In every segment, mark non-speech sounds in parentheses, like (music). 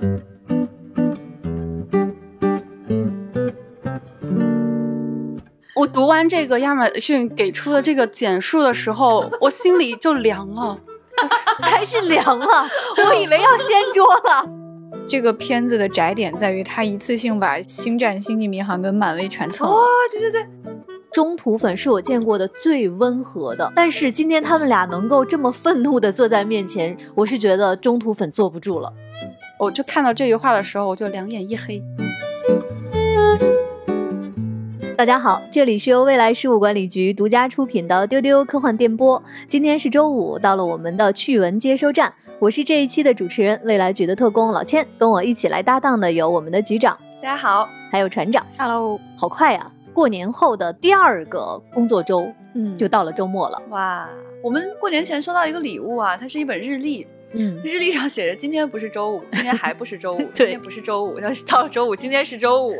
(laughs) 我读完这个亚马逊给出的这个简述的时候，我心里就凉了，(laughs) 才是凉了，我以为要掀桌了。(laughs) 这个片子的窄点在于它一次性把《星战》《星际迷航》跟漫威全蹭了。哦，对对对，中途粉是我见过的最温和的，但是今天他们俩能够这么愤怒的坐在面前，我是觉得中途粉坐不住了。我就看到这句话的时候，我就两眼一黑。大家好，这里是由未来事务管理局独家出品的丢丢科幻电波。今天是周五，到了我们的趣闻接收站。我是这一期的主持人，未来局的特工老千。跟我一起来搭档的有我们的局长，大家好，还有船长。Hello，好快呀！过年后的第二个工作周，嗯就到了周末了。哇！我们过年前收到一个礼物啊，它是一本日历，嗯，日历上写着今天不是周五，今天还不是周五，(laughs) 今天不是周五，要是到了周五，今天是周五。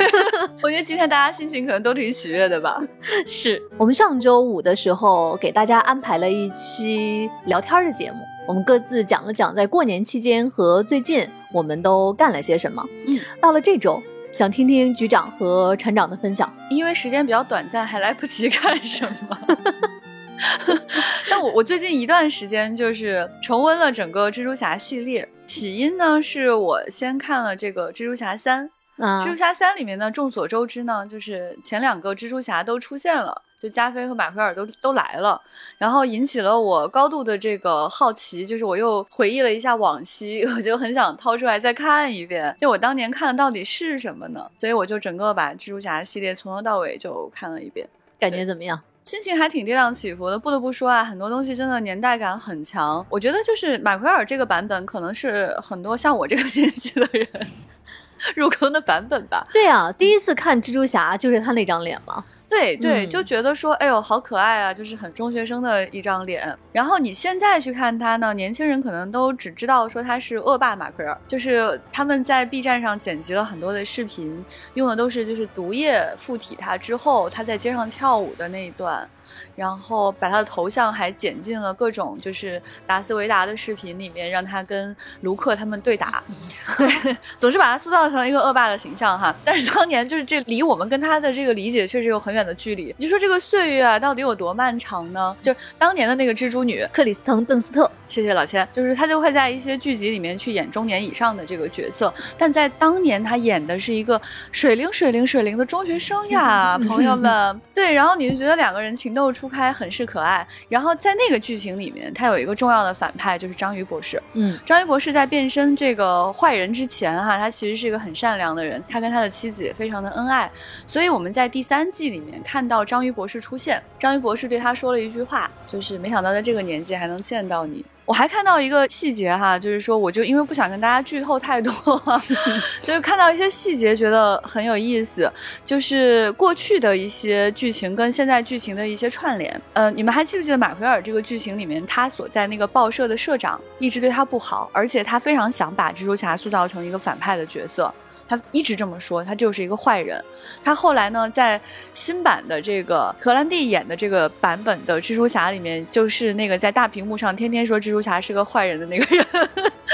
(laughs) 我觉得今天大家心情可能都挺喜悦的吧。(laughs) 是我们上周五的时候给大家安排了一期聊天的节目，我们各自讲了讲在过年期间和最近我们都干了些什么。嗯，到了这周，想听听局长和船长的分享。因为时间比较短暂，还来不及干什么。(laughs) 但我我最近一段时间就是重温了整个蜘蛛侠系列，起因呢是我先看了这个蜘蛛侠三，啊蜘蛛侠三里面呢，众所周知呢，就是前两个蜘蛛侠都出现了，就加菲和马奎尔都都来了，然后引起了我高度的这个好奇，就是我又回忆了一下往昔，(laughs) 我就很想掏出来再看一遍，就我当年看的到底是什么呢？所以我就整个把蜘蛛侠系列从头到尾就看了一遍。感觉怎么样？心情还挺跌宕起伏的，不得不说啊，很多东西真的年代感很强。我觉得就是马奎尔这个版本，可能是很多像我这个年纪的人入坑的版本吧。对啊，第一次看蜘蛛侠就是他那张脸嘛。对对，嗯就觉得说，哎呦，好可爱啊，就是很中学生的一张脸。然后你现在去看他呢，年轻人可能都只知道说他是恶霸马奎尔，就是他们在 B 站上剪辑了很多的视频，用的都是就是毒液附体他之后，他在街上跳舞的那一段。然后把他的头像还剪进了各种就是达斯维达的视频里面，让他跟卢克他们对打，(laughs) 对，总是把他塑造成一个恶霸的形象哈。但是当年就是这离我们跟他的这个理解确实有很远的距离。你说这个岁月啊，到底有多漫长呢？就当年的那个蜘蛛女，克里斯滕·邓斯特，谢谢老千，就是他就会在一些剧集里面去演中年以上的这个角色，但在当年他演的是一个水灵水灵水灵的中学生呀，(laughs) 朋友们。对，然后你就觉得两个人情窦初开，很是可爱。然后在那个剧情里面，他有一个重要的反派就是章鱼博士。嗯，章鱼博士在变身这个坏人之前，哈，他其实是一个很善良的人，他跟他的妻子也非常的恩爱，所以我们在第三季里面看到章鱼博士出现，章鱼博士对他说了一句话，就是没想到在这个年纪还能见到你。我还看到一个细节哈，就是说，我就因为不想跟大家剧透太多，(laughs) 就是看到一些细节觉得很有意思，就是过去的一些剧情跟现在剧情的一些串联。呃，你们还记不记得马奎尔这个剧情里面，他所在那个报社的社长一直对他不好，而且他非常想把蜘蛛侠塑造成一个反派的角色。他一直这么说，他就是一个坏人。他后来呢，在新版的这个荷兰弟演的这个版本的蜘蛛侠里面，就是那个在大屏幕上天天说蜘蛛侠是个坏人的那个人，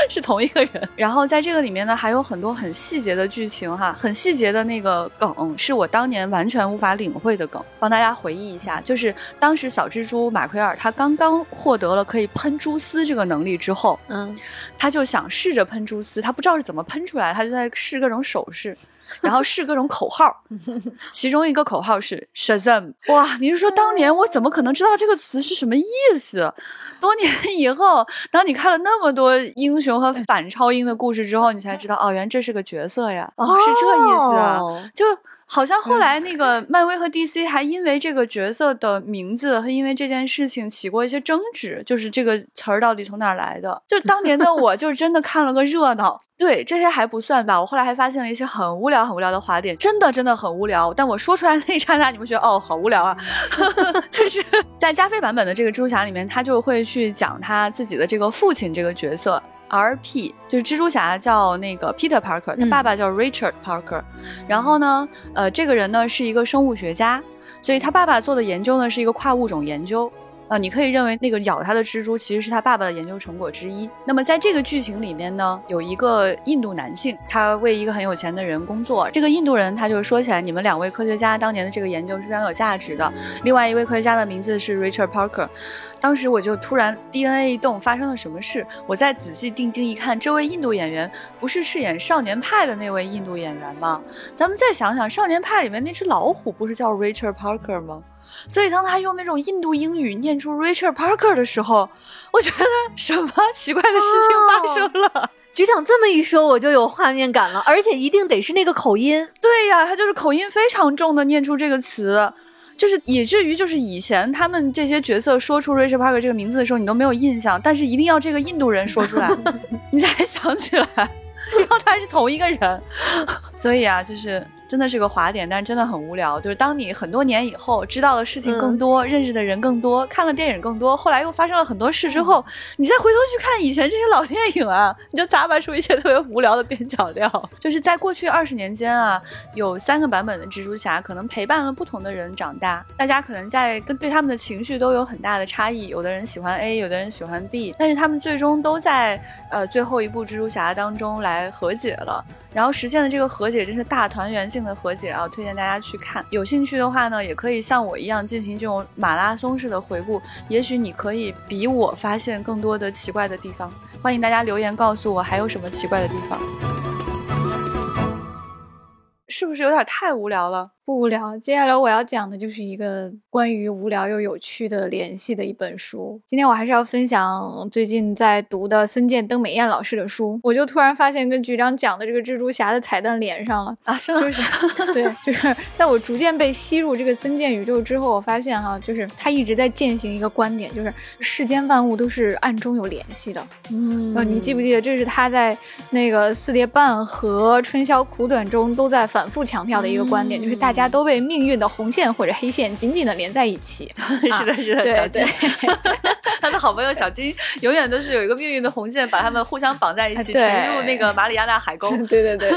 是同一个人。(laughs) 然后在这个里面呢，还有很多很细节的剧情哈，很细节的那个梗，是我当年完全无法领会的梗。帮大家回忆一下，就是当时小蜘蛛马奎尔他刚刚获得了可以喷蛛丝这个能力之后，嗯，他就想试着喷蛛丝，他不知道是怎么喷出来，他就在试各种手势，然后试各种口号，(laughs) 其中一个口号是 Shazam。哇，你是说当年我怎么可能知道这个词是什么意思？多年以后，当你看了那么多英雄和反超英的故事之后，你才知道，哦，原来这是个角色呀，哦，是这意思啊，哦就。好像后来那个漫威和 DC 还因为这个角色的名字和因为这件事情起过一些争执，就是这个词儿到底从哪儿来的？就当年的 (laughs) 我，就是真的看了个热闹。对，这些还不算吧，我后来还发现了一些很无聊、很无聊的滑点，真的真的很无聊。但我说出来那一刹那，你们觉得哦，好无聊啊？(laughs) 就是在加菲版本的这个蜘蛛侠里面，他就会去讲他自己的这个父亲这个角色。R.P. 就是蜘蛛侠叫那个 Peter Parker，他爸爸叫 Richard Parker，、然后呢，呃，这个人呢是一个生物学家，所以他爸爸做的研究呢是一个跨物种研究。啊，你可以认为那个咬他的蜘蛛其实是他爸爸的研究成果之一。那么在这个剧情里面呢，有一个印度男性，他为一个很有钱的人工作。这个印度人他就说起来，你们两位科学家当年的这个研究是非常有价值的。另外一位科学家的名字是 Richard Parker。当时我就突然 DNA 一动，发生了什么事？我再仔细定睛一看，这位印度演员不是饰演《少年派》的那位印度演员吗？咱们再想想，《少年派》里面那只老虎不是叫 Richard Parker 吗？所以当他用那种印度英语念出 Richard Parker 的时候，我觉得什么奇怪的事情发生了？局长这么一说，我就有画面感了，而且一定得是那个口音。对呀，他就是口音非常重的念出这个词。就是以至于就是以前他们这些角色说出 Richard Parker 这个名字的时候，你都没有印象，但是一定要这个印度人说出来，(laughs) 你才想起来，(laughs) 然后他是同一个人，所以啊，就是。真的是个滑点，但是真的很无聊。就是当你很多年以后知道的事情更多，认识的人更多，看了电影更多，后来又发生了很多事之后，你再回头去看以前这些老电影啊，你就咂巴出一些特别无聊的边角料。就是在过去二十年间啊，有三个版本的蜘蛛侠，可能陪伴了不同的人长大，大家可能在跟对他们的情绪都有很大的差异。有的人喜欢 A，有的人喜欢 B，但是他们最终都在呃最后一部蜘蛛侠当中来和解了。然后实现的这个和解真是大团圆性性的和解啊！推荐大家去看，有兴趣的话呢，也可以像我一样进行这种马拉松式的回顾，也许你可以比我发现更多的奇怪的地方。欢迎大家留言告诉我还有什么奇怪的地方，是不是有点太无聊了？不无聊。接下来我要讲的就是一个关于无聊又有趣的联系的一本书。今天我还是要分享最近在读的森见登美彦老师的书。我就突然发现跟局长讲的这个蜘蛛侠的彩蛋连上了啊！就是 (laughs) 对，就是在我逐渐被吸入这个森见宇宙之后，我发现哈，就是他一直在践行一个观点，就是世间万物都是暗中有联系的。嗯，你记不记得这是他在那个四叠半和春宵苦短中都在反复强调的一个观点，就是大。家都被命运的红线或者黑线紧紧的连在一起。(laughs) 是的，是的，小金，(laughs) 他的好朋友小金永远都是有一个命运的红线把他们互相绑在一起，沉入那个马里亚纳海沟。(laughs) 对对对，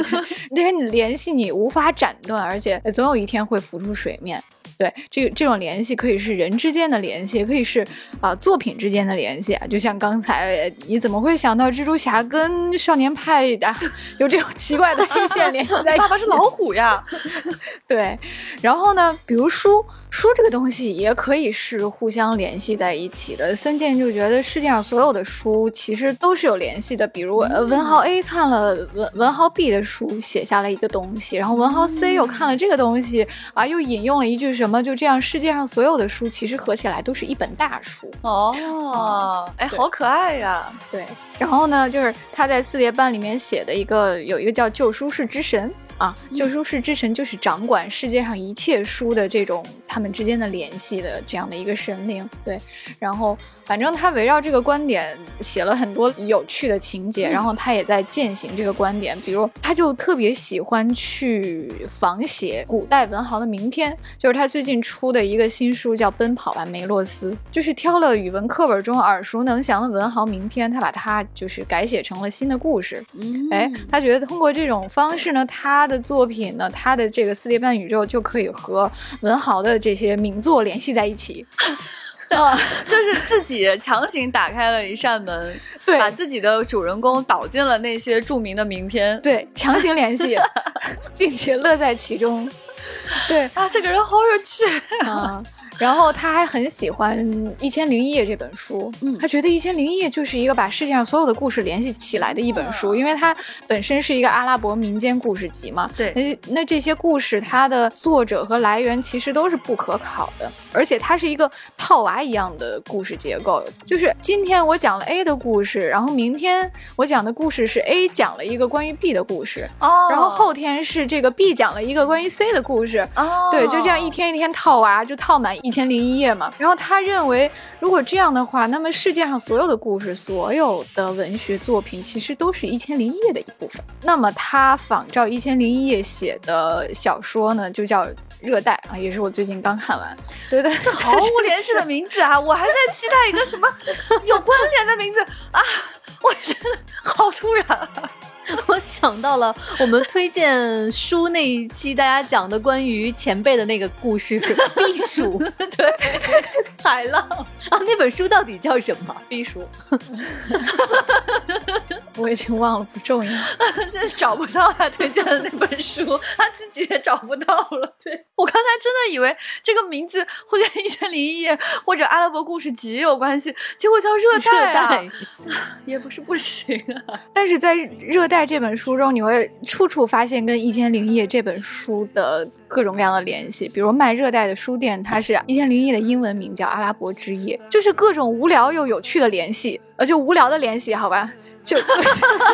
这些联系你无法斩断，而且总有一天会浮出水面。对，这个这种联系可以是人之间的联系，也可以是啊作品之间的联系啊。就像刚才，你怎么会想到蜘蛛侠跟少年派的有这种奇怪的黑线联系在一起？(laughs) 爸爸是老虎呀。(laughs) 对，然后呢，比如书。书这个东西也可以是互相联系在一起的。森健就觉得世界上所有的书其实都是有联系的。比如，呃，文豪 A 看了文文豪 B 的书，写下了一个东西，然后文豪 C 又看了这个东西，啊，又引用了一句什么，就这样，世界上所有的书其实合起来都是一本大书。哦，哎，好可爱呀。对，然后呢，就是他在四叠半里面写的一个，有一个叫旧书是之神。啊，旧书市之神就是掌管世界上一切书的这种他们之间的联系的这样的一个神灵，对，然后。反正他围绕这个观点写了很多有趣的情节，然后他也在践行这个观点。比如，他就特别喜欢去仿写古代文豪的名篇，就是他最近出的一个新书叫《奔跑吧梅洛斯》，就是挑了语文课本中耳熟能详的文豪名篇，他把它就是改写成了新的故事。哎，他觉得通过这种方式呢，他的作品呢，他的这个四叠半宇宙就可以和文豪的这些名作联系在一起。(laughs) 啊就是自己强行打开了一扇门，(laughs) 对，把自己的主人公导进了那些著名的名篇，对，强行联系，(laughs) 并且乐在其中。对啊，这个人好有趣啊。然后他还很喜欢《一千零一夜》这本书，嗯，他觉得《一千零一夜》就是一个把世界上所有的故事联系起来的一本书，因为它本身是一个阿拉伯民间故事集嘛。对，那那这些故事它的作者和来源其实都是不可考的，而且它是一个套娃一样的故事结构，就是今天我讲了 A 的故事，然后明天我讲的故事是 A 讲了一个关于 B 的故事，哦，然后后天是这个 B 讲了一个关于 C 的故事，哦，对，就这样一天一天套娃，就套满一。一千零一夜嘛，然后他认为，如果这样的话，那么世界上所有的故事、所有的文学作品，其实都是一千零一夜的一部分。那么他仿照一千零一夜写的小说呢，就叫《热带》啊，也是我最近刚看完。对对，(laughs) 这毫无联系的名字啊，(laughs) 我还在期待一个什么有关联的名字啊！我真的好突然。我想到了我们推荐书那一期，大家讲的关于前辈的那个故事——避暑。(laughs) 对，(laughs) 海浪啊，那本书到底叫什么？避暑。(laughs) 我已经忘了，不重要。现在找不到他推荐的那本书，他自己也找不到了。对我刚才真的以为这个名字会跟《一千零一夜》或者《阿拉伯故事集》有关系，结果叫《热带》啊，(sighs) 也不是不行啊。但是在《热带》在这本书中，你会处处发现跟《一千零一夜》这本书的各种各样的联系。比如卖热带的书店，它是《一千零一夜》的英文名叫《阿拉伯之夜》，就是各种无聊又有趣的联系，呃，就无聊的联系，好吧。就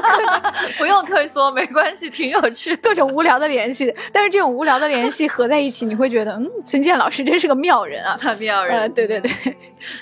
(laughs) 不用退缩，没关系，挺有趣。各种无聊的联系，但是这种无聊的联系合在一起，你会觉得，嗯，孙健老师真是个妙人啊，他妙人。呃，对对对。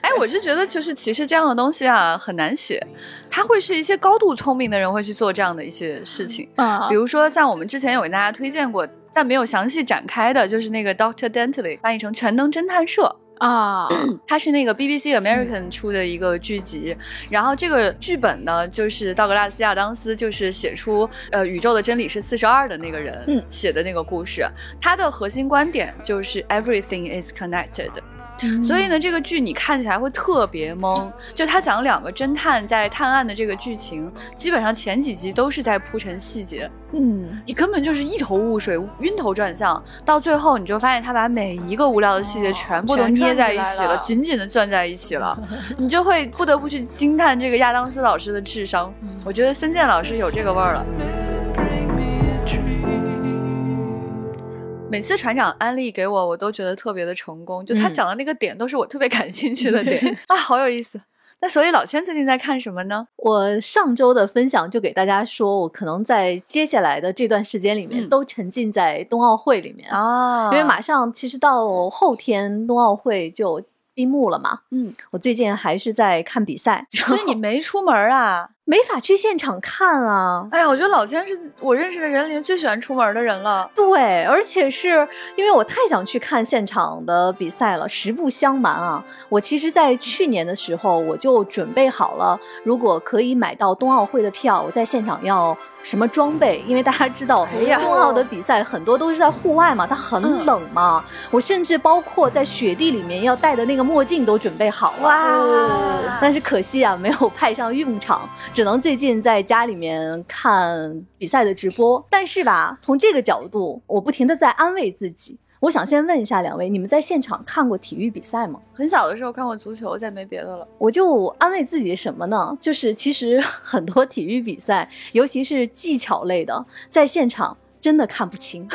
哎，我是觉得，就是其实这样的东西啊，很难写。他会是一些高度聪明的人会去做这样的一些事情。嗯，比如说像我们之前有给大家推荐过，但没有详细展开的，就是那个 Doctor Dentley 翻译成全能侦探社。啊，(clears throat) 它是那个 BBC American 出的一个剧集，然后这个剧本呢，就是道格拉斯亚当斯，就是写出呃宇宙的真理是四十二的那个人写的那个故事，它的核心观点就是 Everything is connected。所以呢，这个剧你看起来会特别懵。就他讲两个侦探在探案的这个剧情，基本上前几集都是在铺陈细节。嗯，你根本就是一头雾水、晕头转向。到最后，你就发现他把每一个无聊的细节全部都捏在一起了，紧紧的攥在一起了。(laughs) 你就会不得不去惊叹这个亚当斯老师的智商。我觉得森健老师有这个味儿了。每次船长安利给我，我都觉得特别的成功。就他讲的那个点，都是我特别感兴趣的点啊，好有意思。那所以老千最近在看什么呢？我上周的分享就给大家说，我可能在接下来的这段时间里面都沉浸在冬奥会里面啊，因为马上其实到后天冬奥会就闭幕了嘛。嗯，我最近还是在看比赛，所以你没出门啊？没法去现场看啊！哎呀，我觉得老千是我认识的人里面最喜欢出门的人了。对，而且是因为我太想去看现场的比赛了。实不相瞒啊，我其实，在去年的时候我就准备好了，如果可以买到冬奥会的票，我在现场要什么装备？因为大家知道，冬奥的比赛很多都是在户外嘛，它很冷嘛。我甚至包括在雪地里面要戴的那个墨镜都准备好了。哇！但是可惜啊，没有派上用场。只能最近在家里面看比赛的直播，但是吧，从这个角度，我不停的在安慰自己。我想先问一下两位，你们在现场看过体育比赛吗？很小的时候看过足球，再没别的了。我就安慰自己什么呢？(laughs) 就是其实很多体育比赛，尤其是技巧类的，在现场真的看不清。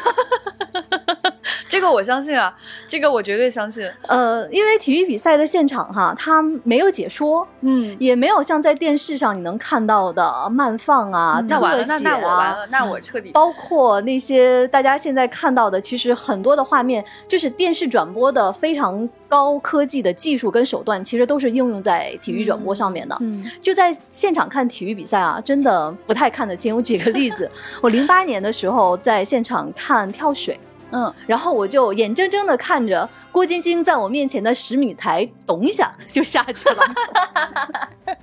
这个我相信啊，这个我绝对相信。呃，因为体育比赛的现场哈，它没有解说，嗯，也没有像在电视上你能看到的慢放啊、那完了，那那我完了，那我彻底。包括那些大家现在看到的，其实很多的画面就是电视转播的非常高科技的技术跟手段，其实都是应用在体育转播上面的。嗯，就在现场看体育比赛啊，真的不太看得清。我举个例子，我零八年的时候在现场看跳水。嗯，然后我就眼睁睁的看着郭晶晶在我面前的十米台咚一下 (laughs) 就下去了，(laughs)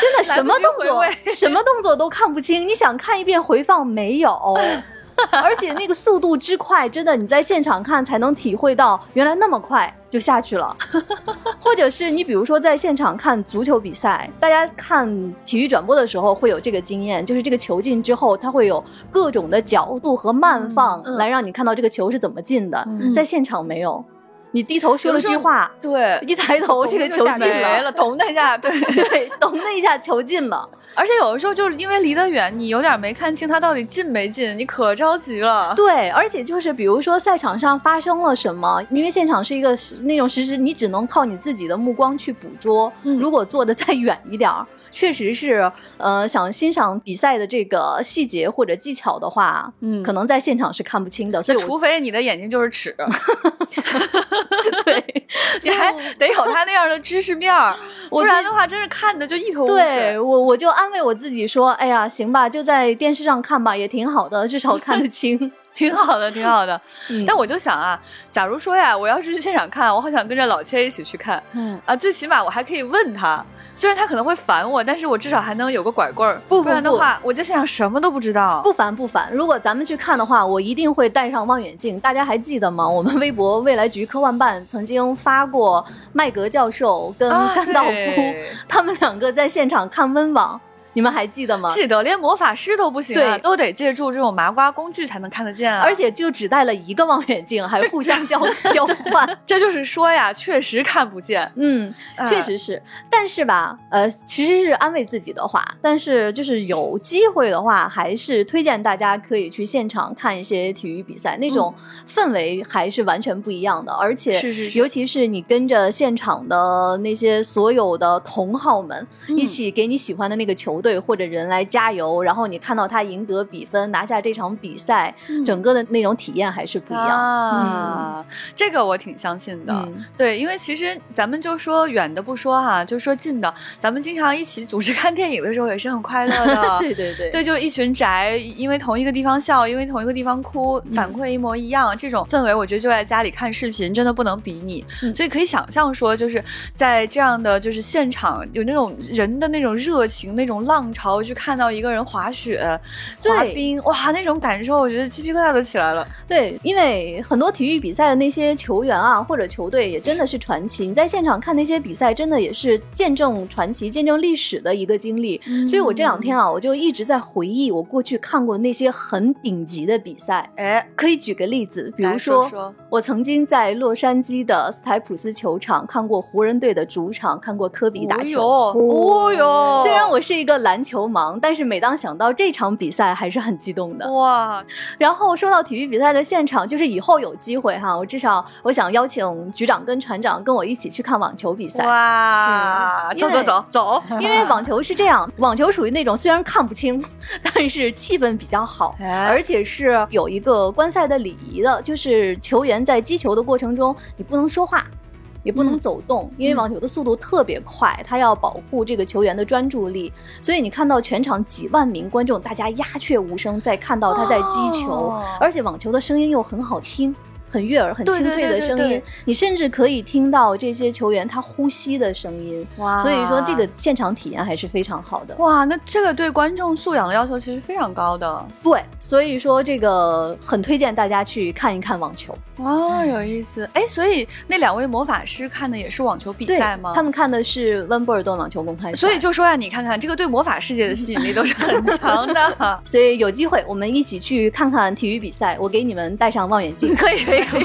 真的什么动作什么动作都看不清，你想看一遍回放没有？(laughs) (laughs) 而且那个速度之快，真的你在现场看才能体会到，原来那么快就下去了。(laughs) 或者是你比如说在现场看足球比赛，大家看体育转播的时候会有这个经验，就是这个球进之后，它会有各种的角度和慢放来让你看到这个球是怎么进的，在现场没有。你低头说了句话，对，一抬头这个球进了，咚的一下，(laughs) 对对，咚的一下球进了。而且有的时候就是因为离得远，你有点没看清他到底进没进，你可着急了。对，而且就是比如说赛场上发生了什么，因为现场是一个那种实时，你只能靠你自己的目光去捕捉。如果坐的再远一点儿。确实是，呃，想欣赏比赛的这个细节或者技巧的话，嗯，可能在现场是看不清的。所以，除非你的眼睛就是尺，(laughs) 对，(laughs) 你还得有他那样的知识面儿，(laughs) 不然的话，真是看的就一头雾水。对我，我就安慰我自己说，哎呀，行吧，就在电视上看吧，也挺好的，至少看得清。(laughs) 挺好的，挺好的。嗯但我就想啊，假如说呀，我要是去现场看，我好想跟着老千一起去看嗯，啊，最起码我还可以问他，虽然他可能会烦我，但是我至少还能有个拐棍儿，不不不然的话，我在现场什么都不知道。不烦不烦。如果咱们去看的话，我一定会带上望远镜。大家还记得吗？我们微博未来局科幻办曾经发过麦格教授跟啊甘道夫、对他们两个在现场看温网，你们还记得吗？记得，连魔法师都不行啊，对都得借助这种麻瓜工具才能看得见啊。而且就只带了一个望远镜，还互相交 (laughs) 交换。(laughs) 这就是说呀，确实看不见。嗯，哎确实是，但是吧，呃，其实是安慰自己的话，但是就是有机会的话，还是推荐大家可以去现场看一些体育比赛，那种氛围还是完全不一样的，而且是是是尤其是你跟着现场的那些所有的同好们、嗯一起给你喜欢的那个球队或者人来加油，然后你看到他赢得比分，拿下这场比赛，嗯整个的那种体验还是不一样。啊，这个我挺相信的。嗯对，因为其实咱们就说远的不说哈，就说近的，咱们经常一起组织看电影的时候也是很快乐的。(laughs) 对对对对，就一群宅，因为同一个地方笑，因为同一个地方哭，反馈一模一样，这种氛围，我觉得就在家里看视频真的不能比拟。嗯所以可以想象说，就是在这样的就是现场有那种人的那种热情、那种浪潮，去看到一个人滑雪、滑冰，哇，那种感受，我觉得鸡皮疙瘩都起来了。对，因为很多体育比赛的那些球员啊，或者球队也真的是传奇。你在现场看那些比赛，真的也是见证传奇、见证历史的一个经历。所以我这两天啊，我就一直在回忆我过去看过那些很顶级的比赛。哎，可以举个例子，比如说说，说我曾经在洛杉矶的斯台普斯球场看过湖人队的主场，看过科比打球。哦哟，虽然我是一个篮球盲，但是每当想到这场比赛，还是很激动的。哇，然后说到体育比赛的现场，就是以后有机会哈，我至少我想邀请局长跟船长跟我一起去看网球比赛。哇，走走走走，因为网球是这样，(laughs) 网球属于那种虽然看不清，但是气氛比较好，哎而且是有一个观赛的礼仪的，就是球员在击球的过程中，你不能说话。也不能嗯。走动，因为网球的速度特别快，它要保护这个球员的专注力，所以你看到全场几万名观众，大家鸦雀无声在看到他在击球，哦。而且网球的声音又很好听。很悦耳、很清脆的声音对对对，你甚至可以听到这些球员他呼吸的声音。哇所以说这个现场体验还是非常好的。哇，那这个对观众素养的要求其实非常高的。对，所以说这个很推荐大家去看一看网球。哇，有意思。哎，所以那两位魔法师看的也是网球比赛吗？他们看的是温布尔顿网球公开赛。所以就说呀，你看看这个对魔法世界的吸引力都是很强的。(laughs) 所以有机会我们一起去看看体育比赛，我给你们戴上望远镜。(laughs) 可以可以 (laughs) 可以。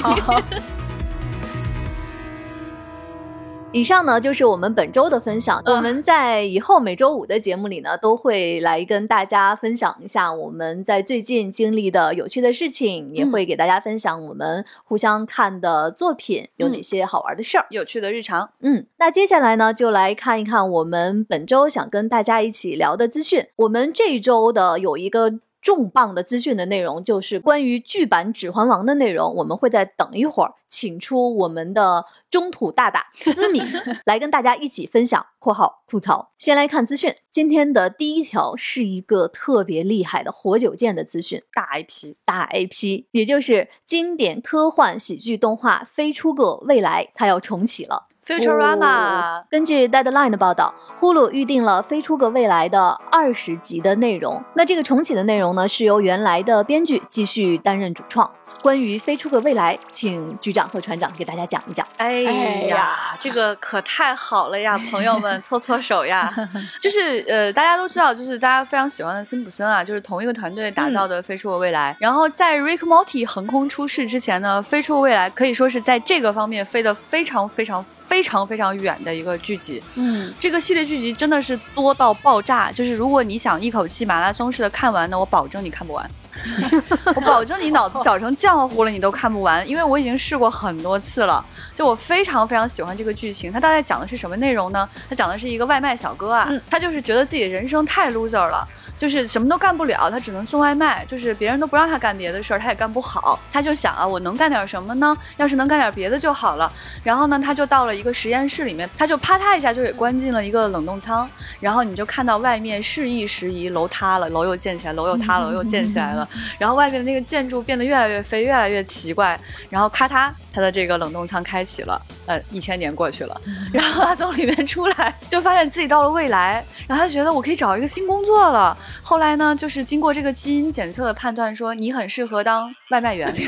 以上呢就是我们本周的分享。嗯我们在以后每周五的节目里呢，都会来跟大家分享一下我们在最近经历的有趣的事情，也会给大家分享我们互相看的作品有哪些好玩的事儿。有趣的日常，嗯，那接下来呢，就来看一看我们本周想跟大家一起聊的资讯。我们这一周的有一个。重磅的资讯的内容就是关于剧版《指环王》的内容，我们会在等一会儿请出我们的中土大大 (laughs) 思敏来跟大家一起分享（括号吐槽）。先来看资讯，今天的第一条是一个特别厉害的活久见的资讯，大 IP，大 IP，也就是经典科幻喜剧动画《飞出个未来》，它要重启了。Futurama，、根据 Deadline 的报道，呼噜预定了《飞出个未来》的二十集的内容。那这个重启的内容呢，是由原来的编剧继续担任主创。关于《飞出个未来》，请局长和船长给大家讲一讲。哎哎呀呀，这个可太好了呀，(laughs) 朋友们，搓搓手呀！(laughs) 就是呃，大家都知道，就是大家非常喜欢的辛普森啊，就是同一个团队打造的《飞出个未来》然后在 Rick Morty 横空出世之前呢，《飞出个未来》可以说是在这个方面飞得非常非常非常非常远的一个剧集。嗯，这个系列剧集真的是多到爆炸，就是如果你想一口气马拉松式的看完呢，我保证你看不完。(laughs) 我保证你脑子搅成浆糊了，你都看不完，因为我已经试过很多次了。就我非常非常喜欢这个剧情，它大概讲的是什么内容呢？它讲的是一个外卖小哥啊，嗯他就是觉得自己人生太 loser 了，就是什么都干不了，他只能送外卖，就是别人都不让他干别的事儿，他也干不好。他就想啊，我能干点什么呢？要是能干点别的就好了。然后呢，他就到了一个实验室里面，他就啪嗒一下就给关进了一个冷冻舱。然后你就看到外面时移时移，楼塌了，楼又建起来，楼又塌了，楼又建起来了。(laughs) 然后外面的那个建筑变得越来越飞，越来越奇怪。然后咔嗒，他的这个冷冻舱开启了。呃，一千年过去了，(laughs) 然后他从里面出来，就发现自己到了未来。然后他觉得我可以找一个新工作了。后来呢，就是经过这个基因检测的判断，说你很适合当外卖员。(laughs)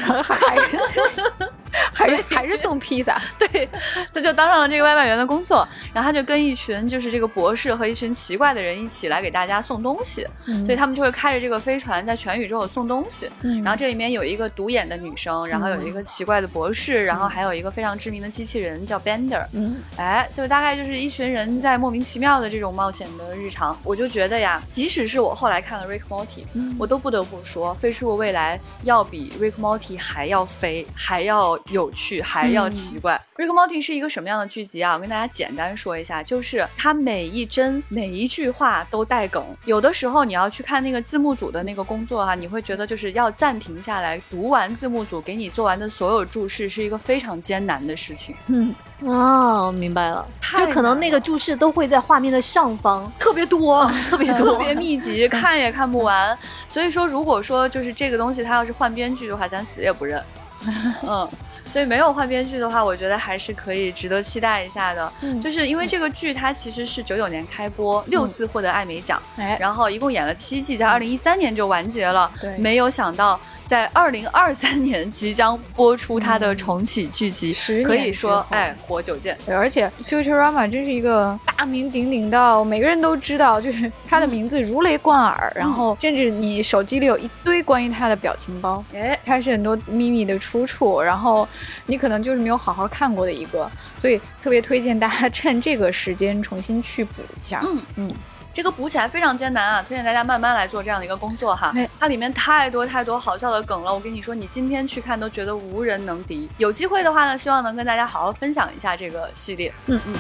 (laughs) (laughs) 还是还是送披萨，(laughs) 对，他就当上了这个外卖员的工作，然后他就跟一群就是这个博士和一群奇怪的人一起来给大家送东西，所以他们就会开着这个飞船在全宇宙送东西。然后这里面有一个独眼的女生，然后有一个奇怪的博士，然后还有一个非常知名的机器人叫 Bender。嗯，哎，就大概就是一群人在莫名其妙的这种冒险的日常。我就觉得呀，即使是我后来看了 Rick Morty，我都不得不说，飞出个未来要比 Rick Morty 还要飞，还要有趣。还要奇怪。Rick Morty 是一个什么样的剧集啊？我跟大家简单说一下，就是它每一帧每一句话都带梗。有的时候你要去看那个字幕组的那个工作哈，你会觉得就是要暂停下来读完字幕组给你做完的所有注释，是一个非常艰难的事情。嗯，哦，明白了，就可能那个注释都会在画面的上方，特别多，(laughs) 特别 (laughs) 多，特别密集，(laughs) 看也看不完。所以说，如果说就是这个东西，它要是换编剧的话，咱死也不认。嗯。所以没有换编剧的话，我觉得还是可以值得期待一下的。嗯，就是因为这个剧它其实是九九年开播，六次获得艾美奖，哎，然后一共演了七季，在二零一三年就完结了。对，没有想到在二零二三年即将播出它的重启剧集，可以说哎活久见。对，而且 Futurama 真是一个大名鼎鼎到每个人都知道，就是它的名字如雷贯耳，然后甚至你手机里有一堆关于它的表情包，哎，它是很多秘密的出处，然后。你可能就是没有好好看过的一个，所以特别推荐大家趁这个时间重新去补一下。嗯嗯，这个补起来非常艰难啊，推荐大家慢慢来做这样的一个工作哈。它里面太多太多好笑的梗了，我跟你说，你今天去看都觉得无人能敌。有机会的话呢，希望能跟大家好好分享一下这个系列。嗯嗯。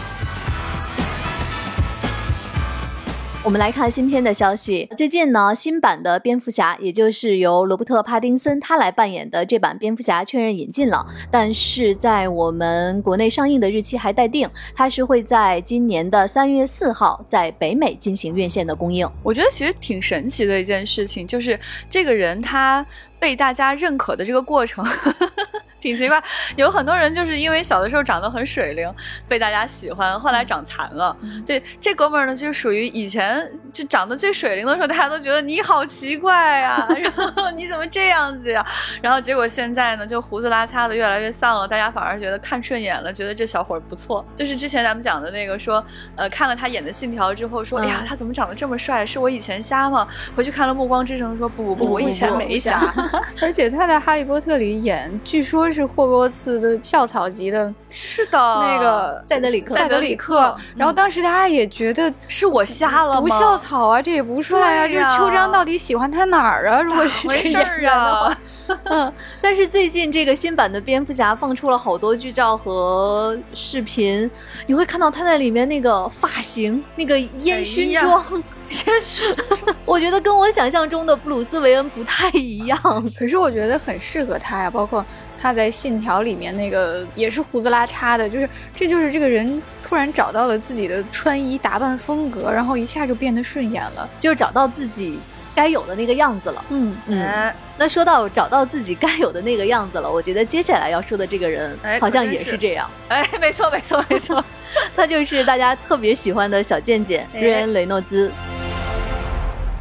我们来看新片的消息。最近呢，新版的蝙蝠侠，也就是由罗伯特·帕丁森他来扮演的这版蝙蝠侠确认引进了，但是在我们国内上映的日期还待定。它是会在今年的三月四号在北美进行院线的公映。我觉得其实挺神奇的一件事情，就是这个人他被大家认可的这个过程。(laughs) 挺奇怪，有很多人就是因为小的时候长得很水灵，被大家喜欢，后来长残了。对，这哥们儿呢，就是属于以前就长得最水灵的时候，大家都觉得你好奇怪呀，(laughs) 然后你怎么这样子呀？然后结果现在呢，就胡子拉碴的越来越丧了，大家反而觉得看顺眼了，觉得这小伙儿不错。就是之前咱们讲的那个说，呃，看了他演的《信条》之后，说，哎呀，他怎么长得这么帅？是我以前瞎吗？回去看了《暮光之城》，说不不不，我以前没瞎。(laughs) 而且他在《哈利波特》里演，据说。是霍格沃茨的校草级的，是的，那个塞德里克，塞德里克。然后当时大家也觉得是我瞎了吗？不校草啊，这也不帅啊，这秋章到底喜欢他哪儿啊？如果是这样的话，(laughs) 嗯。但是最近这个新版的蝙蝠侠放出了好多剧照和视频，你会看到他在里面那个发型，那个烟熏妆。确实，我觉得跟我想象中的布鲁斯韦恩不太一样。可是我觉得很适合他呀，包括他在《信条》里面那个也是胡子拉碴的，就是这就是这个人突然找到了自己的穿衣打扮风格，然后一下就变得顺眼了，就是找到自己该有的那个样子了。嗯嗯。那说到找到自己该有的那个样子了，我觉得接下来要说的这个人，好像也是这样。哎，没错没错没错，(laughs) 他就是大家特别喜欢的小贱贱瑞恩·雷诺兹。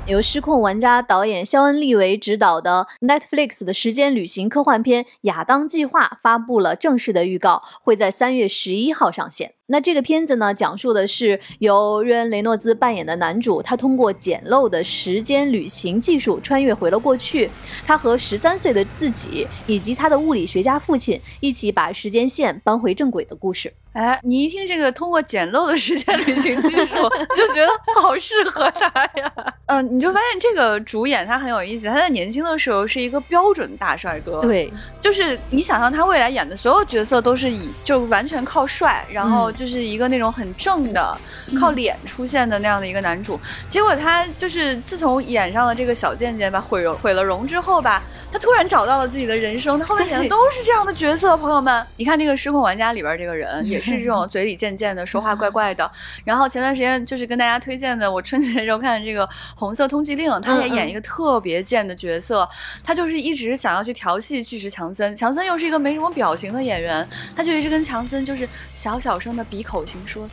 由失控玩家导演肖恩·利维执导的 Netflix 的时间旅行科幻片《亚当计划》发布了正式的预告，会在三月十一号上线。那这个片子呢，讲述的是由瑞恩·雷诺兹扮演的男主，他通过简陋的时间旅行技术穿越回了过去，他和十三岁的自己以及他的物理学家父亲一起把时间线搬回正轨的故事。哎，你一听这个通过简陋的时间旅行技术，就觉得好适合他呀。嗯，你就发现这个主演他很有意思，他在年轻的时候是一个标准大帅哥。对，就是你想象他未来演的所有角色都是以就完全靠帅，然后就是一个那种很正的、靠脸出现的那样的一个男主。结果他就是自从演上了这个小贱贱吧，毁容毁了容之后吧，他突然找到了自己的人生，他后面演的都是这样的角色。朋友们，你看这个《失控玩家》里边这个人也是这种嘴里贱贱的，说话怪怪的。然后前段时间就是跟大家推荐的，我春节的时候看的这个《红色通缉令》，他也演一个特别贱的角色，他就是一直想要去调戏巨石强森，强森又是一个没什么表情的演员，他就一直跟强森就是小小声的比口型说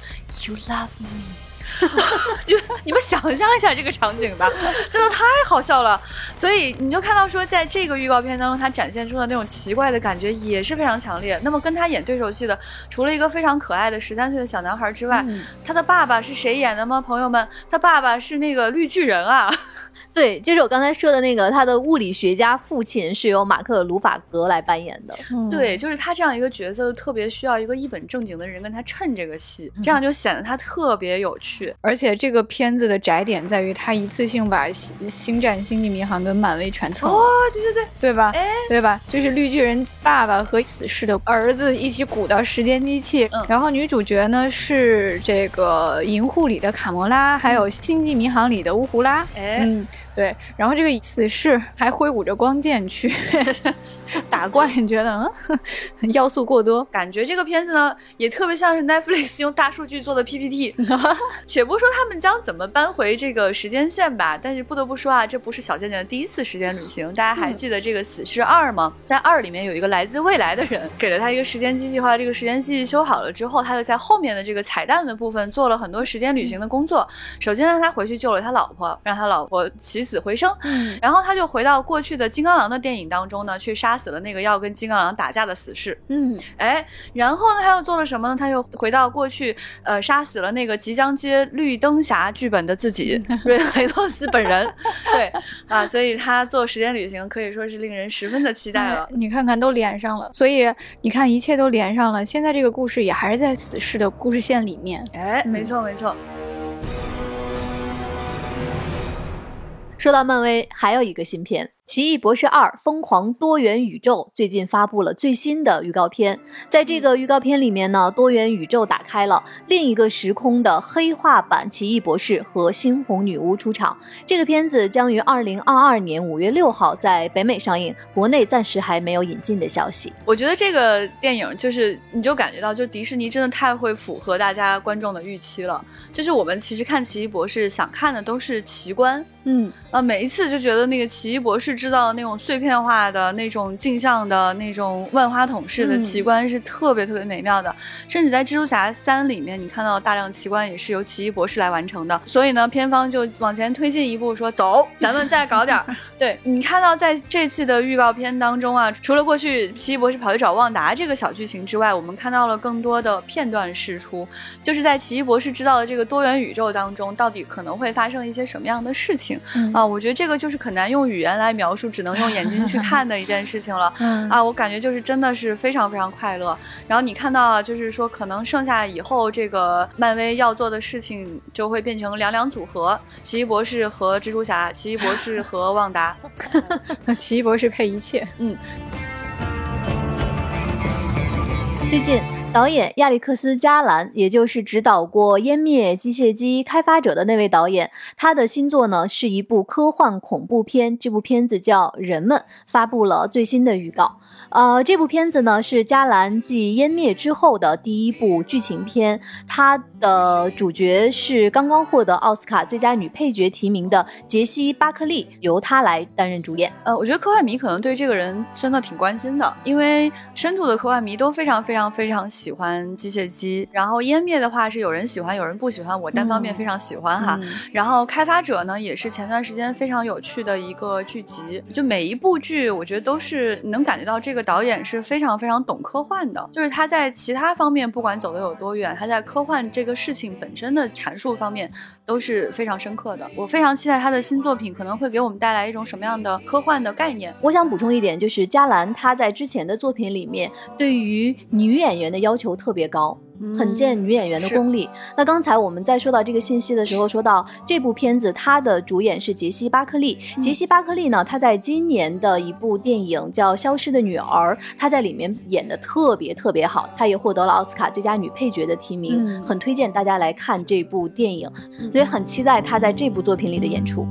“You love me”。(laughs) 就你们想象一下这个场景吧，真的太好笑了。所以你就看到说，在这个预告片当中，他展现出的那种奇怪的感觉也是非常强烈。那么跟他演对手戏的，除了一个非常可爱的十三岁的小男孩之外，他的爸爸是谁演的吗？朋友们，他爸爸是那个绿巨人啊。对，就是我刚才说的那个，他的物理学家父亲是由马克·鲁法格来扮演的。对，就是他这样一个角色，特别需要一个一本正经的人跟他衬这个戏，这样就显得他特别有趣。而且这个片子的窄点在于，他一次性把《星星战：星际迷航》跟漫威全蹭了。哦，对对对，对吧？哎，对吧？就是绿巨人爸爸和死侍的儿子一起鼓捣时间机器，然后女主角呢是这个银护里的卡魔拉，还有《星际迷航》里的乌胡拉。哎，嗯。对，然后这个死侍还挥舞着光剑去 (laughs) 打怪，你觉得嗯，要素过多？感觉这个片子呢，也特别像是 Netflix 用大数据做的 PPT。(laughs) 且不说他们将怎么搬回这个时间线吧，但是不得不说啊，这不是小贱贱的第一次时间旅行。大家还记得这个死侍二吗？在二里面有一个来自未来的人，给了他一个时间机器，后来这个时间机器修好了之后，他就在后面的这个彩蛋的部分做了很多时间旅行的工作。首先呢，他回去救了他老婆，让他老婆起。死回生，然后他就回到过去的金刚狼的电影当中呢，去杀死了那个要跟金刚狼打架的死士。嗯，哎，然后呢，他又做了什么呢？他又回到过去，呃，杀死了那个即将接绿灯侠剧本的自己，(laughs) 瑞雷诺斯本人。对啊，所以他做时间旅行可以说是令人十分的期待了。你看看，都连上了，所以你看，一切都连上了。现在这个故事也还是在死侍的故事线里面。哎，没错，没错。说到漫威，还有一个新片。《奇异博士二：疯狂多元宇宙》最近发布了最新的预告片，在这个预告片里面呢，多元宇宙打开了，另一个时空的黑化版奇异博士和猩红女巫出场。这个片子将于二零二二年五月六号在北美上映，国内暂时还没有引进的消息。我觉得这个电影就是，你就感觉到，就迪士尼真的太会符合大家观众的预期了。就是我们其实看奇异博士，想看的都是奇观，嗯啊，每一次就觉得那个奇异博士。制造那种碎片化的那种镜像的那种万花筒式的奇观是特别特别美妙的，甚至在蜘蛛侠三里面，你看到大量奇观也是由奇异博士来完成的。所以呢，片方就往前推进一步，说走，咱们再搞点儿。(laughs) 对你看到在这次的预告片当中啊，除了过去奇异博士跑去找旺达这个小剧情之外，我们看到了更多的片段释出，就是在奇异博士知道的这个多元宇宙当中，到底可能会发生一些什么样的事情啊？我觉得这个就是很难用语言来描。描述只能用眼睛去看的一件事情了，(laughs) 啊，我感觉就是真的是非常非常快乐。然后你看到，就是说可能剩下以后这个漫威要做的事情就会变成两两组合：奇异博士和蜘蛛侠，奇异博士和旺达。(laughs) 那奇异博士配一切，嗯。最近。导演亚历克斯·加兰，也就是指导过《湮灭机械姬》开发者的那位导演，他的新作呢是一部科幻恐怖片，这部片子叫《人们》，发布了最新的预告。呃，这部片子呢是加兰继《湮灭》之后的第一部剧情片，它的主角是刚刚获得奥斯卡最佳女配角提名的杰西·巴克利，由她来担任主演。呃，我觉得科幻迷可能对这个人真的挺关心的，因为深度的科幻迷都非常非常非常喜欢机械机。然后《湮灭》的话是有人喜欢，有人不喜欢，我单方面非常喜欢哈。然后《开发者》呢也是前段时间非常有趣的一个剧集，就每一部剧我觉得都是能感觉到这个。导演是非常非常懂科幻的，就是他在其他方面不管走的有多远，他在科幻这个事情本身的阐述方面都是非常深刻的。我非常期待他的新作品可能会给我们带来一种什么样的科幻的概念。我想补充一点，就是加兰他在之前的作品里面对于女演员的要求特别高。很见女演员的功力。那刚才我们在说到这个信息的时候，说到这部片子，它的主演是杰西·巴克利。杰西·巴克利呢，她在今年的一部电影叫《消失的女儿》，她在里面演的特别特别好，她也获得了奥斯卡最佳女配角的提名，很推荐大家来看这部电影，所以很期待她在这部作品里的演出。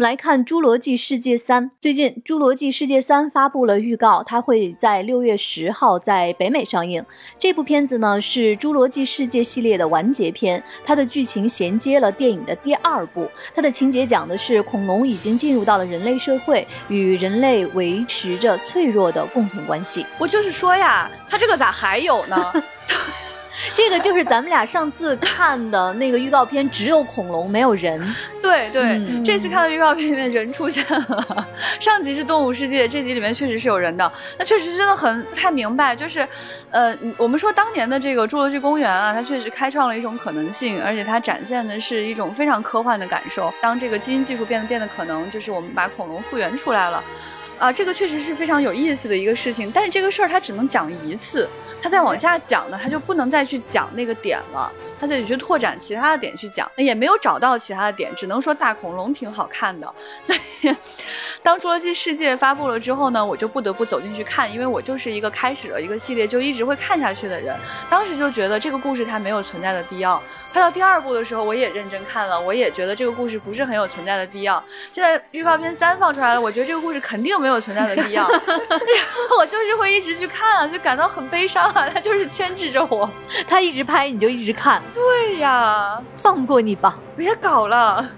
我们来看《侏罗纪世界三》。最近，《侏罗纪世界三》发布了预告，它会在六月十号在北美上映。这部片子呢是《侏罗纪世界》系列的完结篇，它的剧情衔接了电影的第二部。它的情节讲的是恐龙已经进入到了人类社会，与人类维持着脆弱的共存关系。我就是说呀，它这个咋还有呢？(laughs) (laughs) 这个就是咱们俩上次看的那个预告片，只有恐龙没有人。对对，这次看的预告片里面人出现了。(laughs) 上集是动物世界，这集里面确实是有人的。那确实真的很不太明白，就是，呃，我们说当年的这个侏罗纪公园啊，它确实开创了一种可能性，而且它展现的是一种非常科幻的感受。当这个基因技术变得变得可能，就是我们把恐龙复原出来了。啊，这个确实是非常有意思的一个事情，但是这个事儿他只能讲一次，他再往下讲呢，他就不能再去讲那个点了，它就得去拓展其他的点去讲，也没有找到其他的点，只能说大恐龙挺好看的。所以，当《侏罗纪世界》发布了之后呢，我就不得不走进去看，因为我就是一个开始了一个系列就一直会看下去的人。当时就觉得这个故事它没有存在的必要。拍到第二部的时候，我也认真看了，我也觉得这个故事不是很有存在的必要。现在预告片三放出来了，我觉得这个故事肯定没有。存在的必要，(laughs) 我就是会一直去看啊，就感到很悲伤啊。他就是牵制着我，他一直拍你就一直看。对呀，放过你吧，别搞了。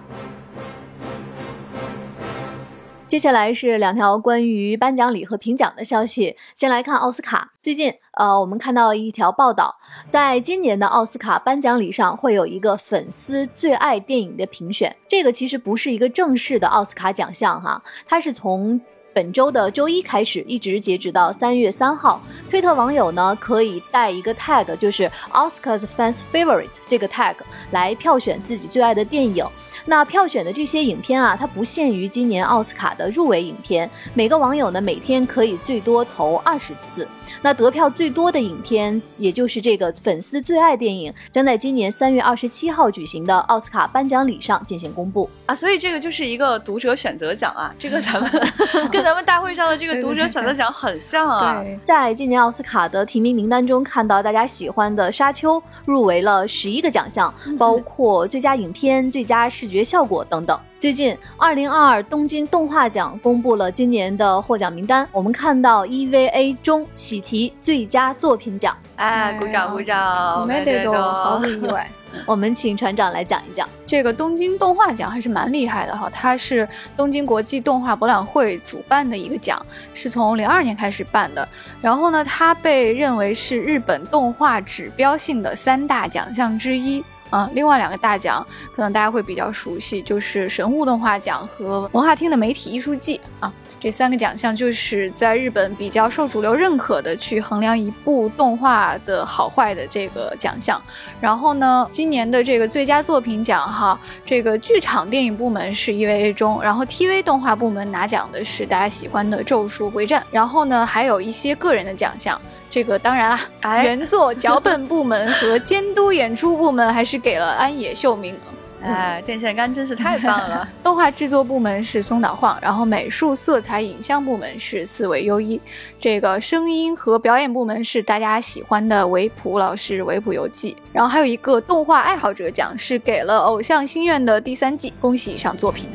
接下来是两条关于颁奖礼和评奖的消息。先来看奥斯卡，最近呃，我们看到一条报道，在今年的奥斯卡颁奖礼上会有一个粉丝最爱电影的评选。这个其实不是一个正式的奥斯卡奖项哈，它是从。本周的周一开始，一直截止到三月三号，推特网友呢可以带一个 tag，就是 Oscars fans favorite 这个 tag 来票选自己最爱的电影。那票选的这些影片啊，它不限于今年奥斯卡的入围影片，每个网友呢每天可以最多投二十次。那得票最多的影片，也就是这个粉丝最爱电影，将在今年三月二十七号举行的奥斯卡颁奖礼上进行公布啊。所以这个就是一个读者选择奖啊，(laughs) 这个咱们 (laughs) 跟咱们大会上的这个读者选择奖很像啊。在今年奥斯卡的提名名单中，看到大家喜欢的《沙丘》入围了十一个奖项，包括最佳影片、最佳视觉效果等等。最近，二零二二东京动画奖公布了今年的获奖名单。我们看到 EVA 中喜提最佳作品奖，哎，鼓掌鼓掌，没得多，毫不意外。我们请船长来讲一讲这个东京动画奖，还是蛮厉害的哈。它是东京国际动画博览会主办的一个奖，是从零二年开始办的。然后呢，它被认为是日本动画指标性的三大奖项之一。啊，另外两个大奖可能大家会比较熟悉，就是神户动画奖和文化厅的媒体艺术季啊。这三个奖项就是在日本比较受主流认可的，去衡量一部动画的好坏的这个奖项。然后呢，今年的这个最佳作品奖哈，这个剧场电影部门是 EVA 中，然后 TV 动画部门拿奖的是大家喜欢的《咒术回战》。然后呢，还有一些个人的奖项。这个当然啦，原作脚本部门和监督演出部门还是给了安野秀明。(laughs) 哎，电线杆真是太棒了。(laughs) 动画制作部门是松岛晃，然后美术、色彩、影像部门是四尾优一。这个声音和表演部门是大家喜欢的维普老师维普游记。然后还有一个动画爱好者奖是给了《偶像心愿》的第三季，恭喜以上作品。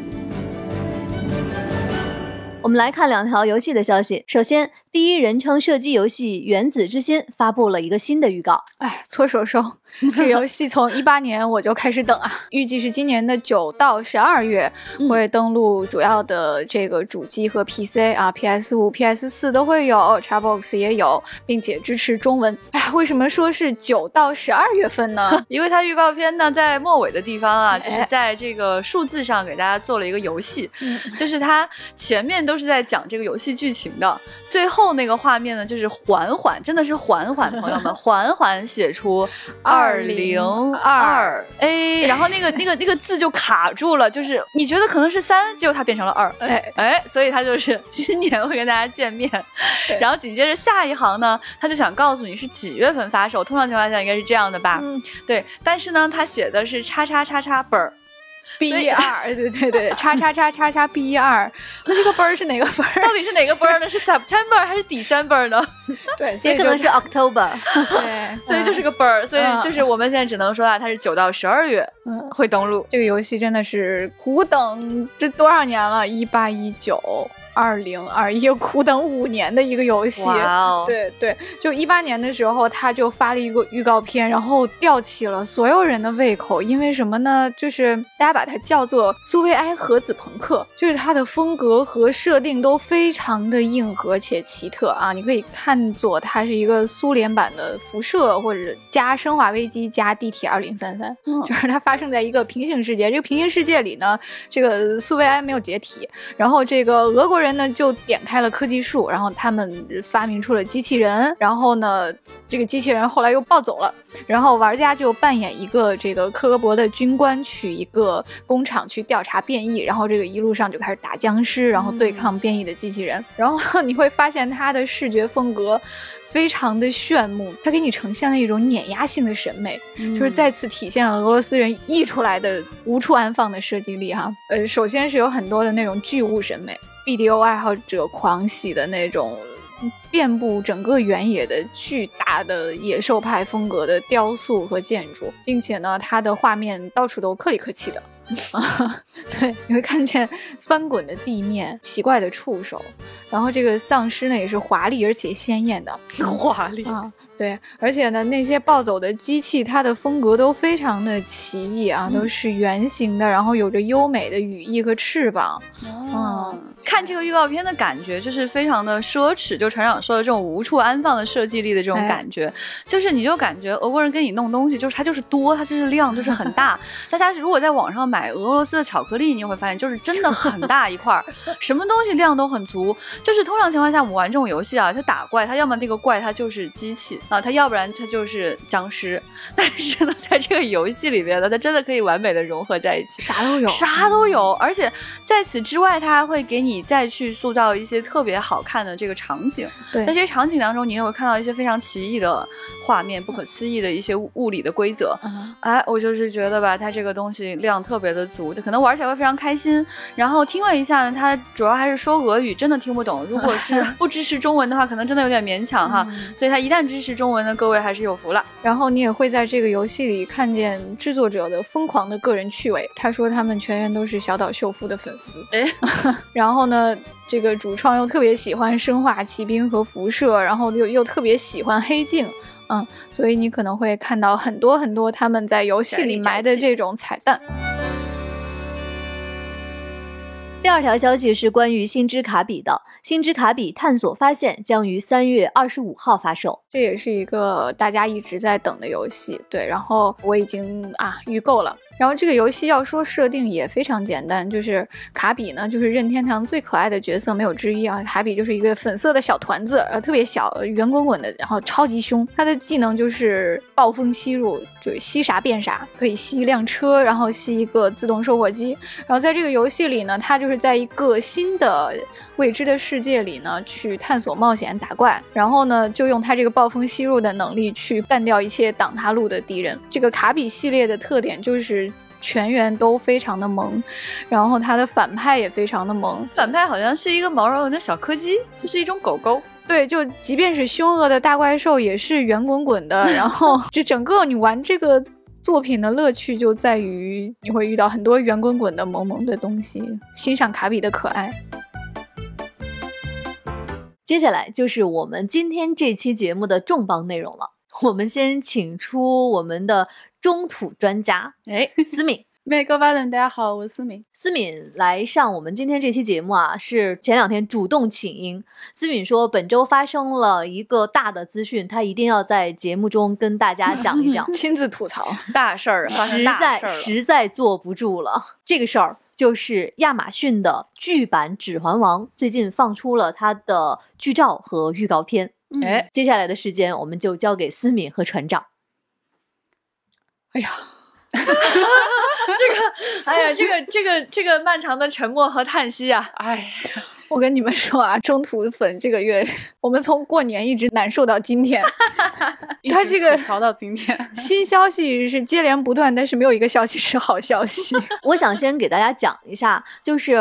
我们来看两条游戏的消息。首先，第一人称射击游戏《原子之心》发布了一个新的预告。哎，搓手手。(laughs) 这个游戏从一八年我就开始等啊，预计是今年的九到十二月会登陆主要的这个主机和 PC 啊，PS 五、PS 四都会有，Xbox 也有，并且支持中文。哎，为什么说是九到十二月份呢？(laughs) 因为它预告片呢在末尾的地方啊，就是在这个数字上给大家做了一个游戏，(laughs) 就是它前面都是在讲这个游戏剧情的，最后那个画面呢就是缓缓，真的是缓缓，朋友们缓缓写出二。二零二。A，然后那个那个那个字就卡住了，就是你觉得可能是三，结果它变成了二，哎，哎，所以它就是今年会跟大家见面，然后紧接着下一行呢，他就想告诉你是几月份发售，通常情况下应该是这样的吧？嗯。对，但是呢，他写的是叉叉叉叉本儿，，B 一二，(laughs) 对对对，叉叉叉叉叉 B 一二，那这个分儿是哪个分儿？(laughs) 到底是哪个分儿呢？是 September 还是 December 呢？(laughs) 对，所以就也可能是 October。对，所以就是个本儿，所以嗯就是我们现在只能说啊，它是九到十二月嗯。会登陆。这个游戏真的是苦等这多少年了？一八一九二零二一，苦等五年的一个游戏。哦，对对，就一八年的时候，他就发了一个预告片，然后吊起了所有人的胃口。因为什么呢？就是大家把它叫做苏维埃核子朋克，就是它的风格和设定都非常的硬核且奇特啊！你可以看作它是一个苏联版的辐射，或者加生化危机加地铁二零三三。嗯就是它发生在一个平行世界。这个平行世界里呢，这个苏维埃没有解体，然后这个俄国人呢就点开了科技树，然后他们发明出了机器人，然后呢，这个机器人后来又暴走了，然后玩家就扮演一个这个克格勃的军官，去一个工厂去调查变异，然后这个一路上就开始打僵尸，然后对抗变异的机器人，然后你会发现它的视觉风格。非常的炫目，它给你呈现了一种碾压性的审美，就是再次体现了俄罗斯人溢出来的无处安放的设计力哈。呃，首先是有很多的那种巨物审美，BDO 爱好者狂喜的那种。遍布整个原野的巨大的野兽派风格的雕塑和建筑，并且呢，它的画面到处都克里克气的，啊，(laughs) 对，你会看见翻滚的地面、奇怪的触手，然后这个丧尸呢也是华丽而且鲜艳的，(laughs) 华丽啊，对，而且呢，那些暴走的机器，它的风格都非常的奇异啊，都是圆形的，然后有着优美的羽翼和翅膀。嗯，看这个预告片的感觉就是非常的奢侈，就船长说的这种无处安放的设计力的这种哎感觉，就是你就感觉俄国人给你弄东西，就是它就是多，它就是量就是很大。(laughs) 大家如果在网上买俄罗斯的巧克力，你会发现就是真的很大一块儿，什么东西量都很足。就是通常情况下，我们玩这种游戏啊，就打怪，它要么那个怪它就是机器啊，他要不然他就是僵尸。(laughs) 但是呢，在这个游戏里面呢，他真的可以完美的融合在一起。啥都有，啥都有，而且在此之外，他还会给你再去塑造一些特别好看的这个场景。对在这些场景当中，你也会看到一些非常奇异的画面、不可思议的一些物物理的规则。嗯哎，我就是觉得吧，它这个东西量特别的足，可能玩起来会非常开心。然后听了一下呢，它主要还是说俄语，真的听不懂。如果是 (laughs) 不支持中文的话，可能真的有点勉强哈。所以它一旦支持中文的，各位还是有福了。然后你也会在这个游戏里看见制作者的疯狂的个人趣味。他说他们全员都是小岛秀夫的粉丝，哎，(laughs) 然后呢，这个主创又特别喜欢生化奇兵和辐射，然后又又特别喜欢黑镜。嗯，所以你可能会看到很多很多他们在游戏里埋的这种彩蛋。第二条消息是关于星之卡比的，星之卡比探索发现将于三月二十五号发售。这也是一个大家一直在等的游戏，对，然后我已经啊预购了。然后这个游戏要说设定也非常简单，就是卡比呢就是任天堂最可爱的角色没有之一啊，卡比就是一个粉色的小团子，呃特别小，圆滚滚的，然后超级凶。他的技能就是暴风吸入，就是吸啥变啥，可以吸一辆车，然后吸一个自动售货机。然后在这个游戏里呢，他就是在一个新的未知的世界里呢去探索冒险打怪，然后呢就用他这个暴风吸入的能力去干掉一切挡他路的敌人。这个卡比系列的特点就是。全员都非常的萌，然后他的反派也非常的萌，反派好像是一个毛茸茸的小柯基，就是一种狗狗。对，就即便是凶恶的大怪兽也是圆滚滚的，然后 (laughs) 就整个你玩这个作品的乐趣就在于你会遇到很多圆滚滚的萌萌的东西，欣赏卡比的可爱。接下来就是我们今天这期节目的重磅内容了。我们先请出我们的中土专家，哎，思敏。每个巴伦，大家好，我是思敏。思敏来上我们今天这期节目啊，是前两天主动请缨。思敏说，本周发生了一个大的资讯，他一定要在节目中跟大家讲一讲。(laughs) 亲自吐槽，(laughs) 大事儿，实在。实在坐不住了。这个事儿就是亚马逊的剧版《指环王》最近放出了它的剧照和预告片。嗯哎，接下来的时间我们就交给思敏和船长。哎呀，(laughs) 这个，哎呀，这个 (laughs) 这个这个漫长的沉默和叹息啊，哎，(laughs) 我跟你们说啊，中途粉这个月，我们从过年一直难受到今天。他这个调到今天，新消息是接连不断，但是没有一个消息是好消息。我想先给大家讲一下，就是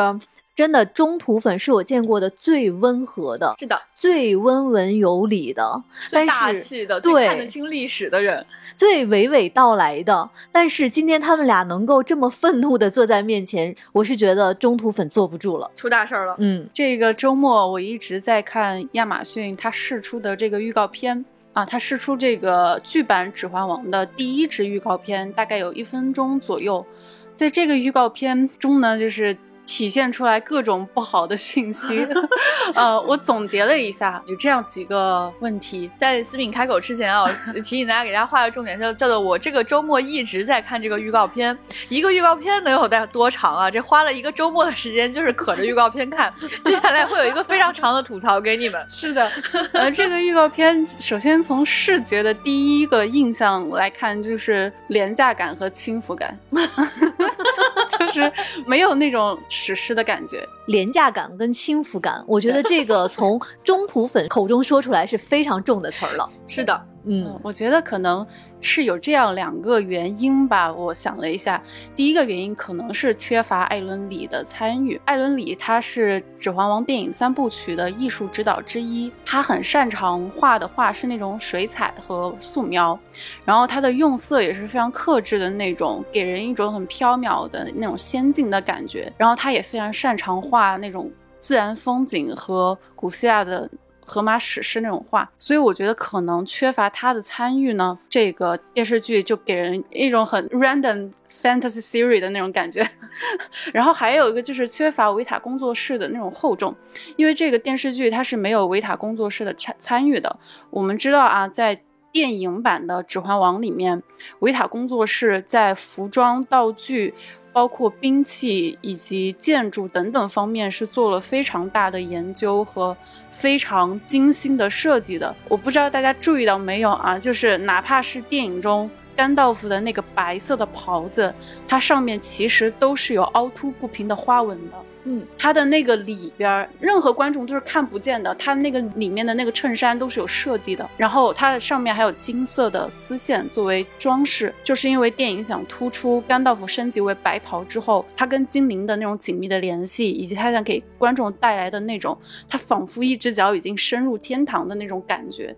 真的中途粉是我见过的最温和的，是的，最温文有礼的，最大气的，对最看得清历史的人，最娓娓道来的。但是今天他们俩能够这么愤怒的坐在面前，我是觉得中途粉坐不住了。出大事儿了。嗯，这个周末我一直在看亚马逊它试出的这个预告片啊，它试出这个剧版《指环王》的第一支预告片，大概有一分钟左右。在这个预告片中呢，就是体现出来各种不好的讯息。(laughs) 呃，我总结了一下，有这样几个问题。在思敏开口之前啊，提提醒大家给大家画个重点，叫叫做我这个周末一直在看这个预告片，一个预告片能有大多长啊？这花了一个周末的时间，就是可着预告片看。接下来会有一个非常长的吐槽给你们。(laughs) 是的，呃，这个预告片首先从视觉的第一个印象来看，就是廉价感和轻浮感，(laughs) 就是没有那种史诗的感觉。廉价感跟轻浮感，我觉得这个从中土粉口中说出来是非常重的词儿了。(laughs) 是的，嗯，我觉得可能是有这样两个原因吧。我想了一下，第一个原因可能是缺乏艾伦里的参与。艾伦里他是《指环王》电影三部曲的艺术指导之一，他很擅长画的画是那种水彩和素描，然后他的用色也是非常克制的那种，给人一种很飘渺的那种仙境的感觉。然后他也非常擅长画那种自然风景和古希腊的荷马史诗那种画，所以我觉得可能缺乏他的参与呢，这个电视剧就给人一种很 random fantasy series 的那种感觉。(laughs) 然后还有一个就是缺乏维塔工作室的那种厚重，因为这个电视剧它是没有维塔工作室的参参与的。我们知道啊，在电影版的《指环王》里面，维塔工作室在服装、道具。包括兵器以及建筑等等方面是做了非常大的研究和非常精心的设计的。我不知道大家注意到没有啊，就是哪怕是电影中甘道夫的那个白色的袍子，它上面其实都是有凹凸不平的花纹的。嗯，它的那个里边儿，任何观众都是看不见的。它那个里面的那个衬衫都是有设计的，然后它的上面还有金色的丝线作为装饰，就是因为电影想突出甘道夫升级为白袍之后，他跟精灵的那种紧密的联系，以及他想给观众带来的那种，他仿佛一只脚已经深入天堂的那种感觉。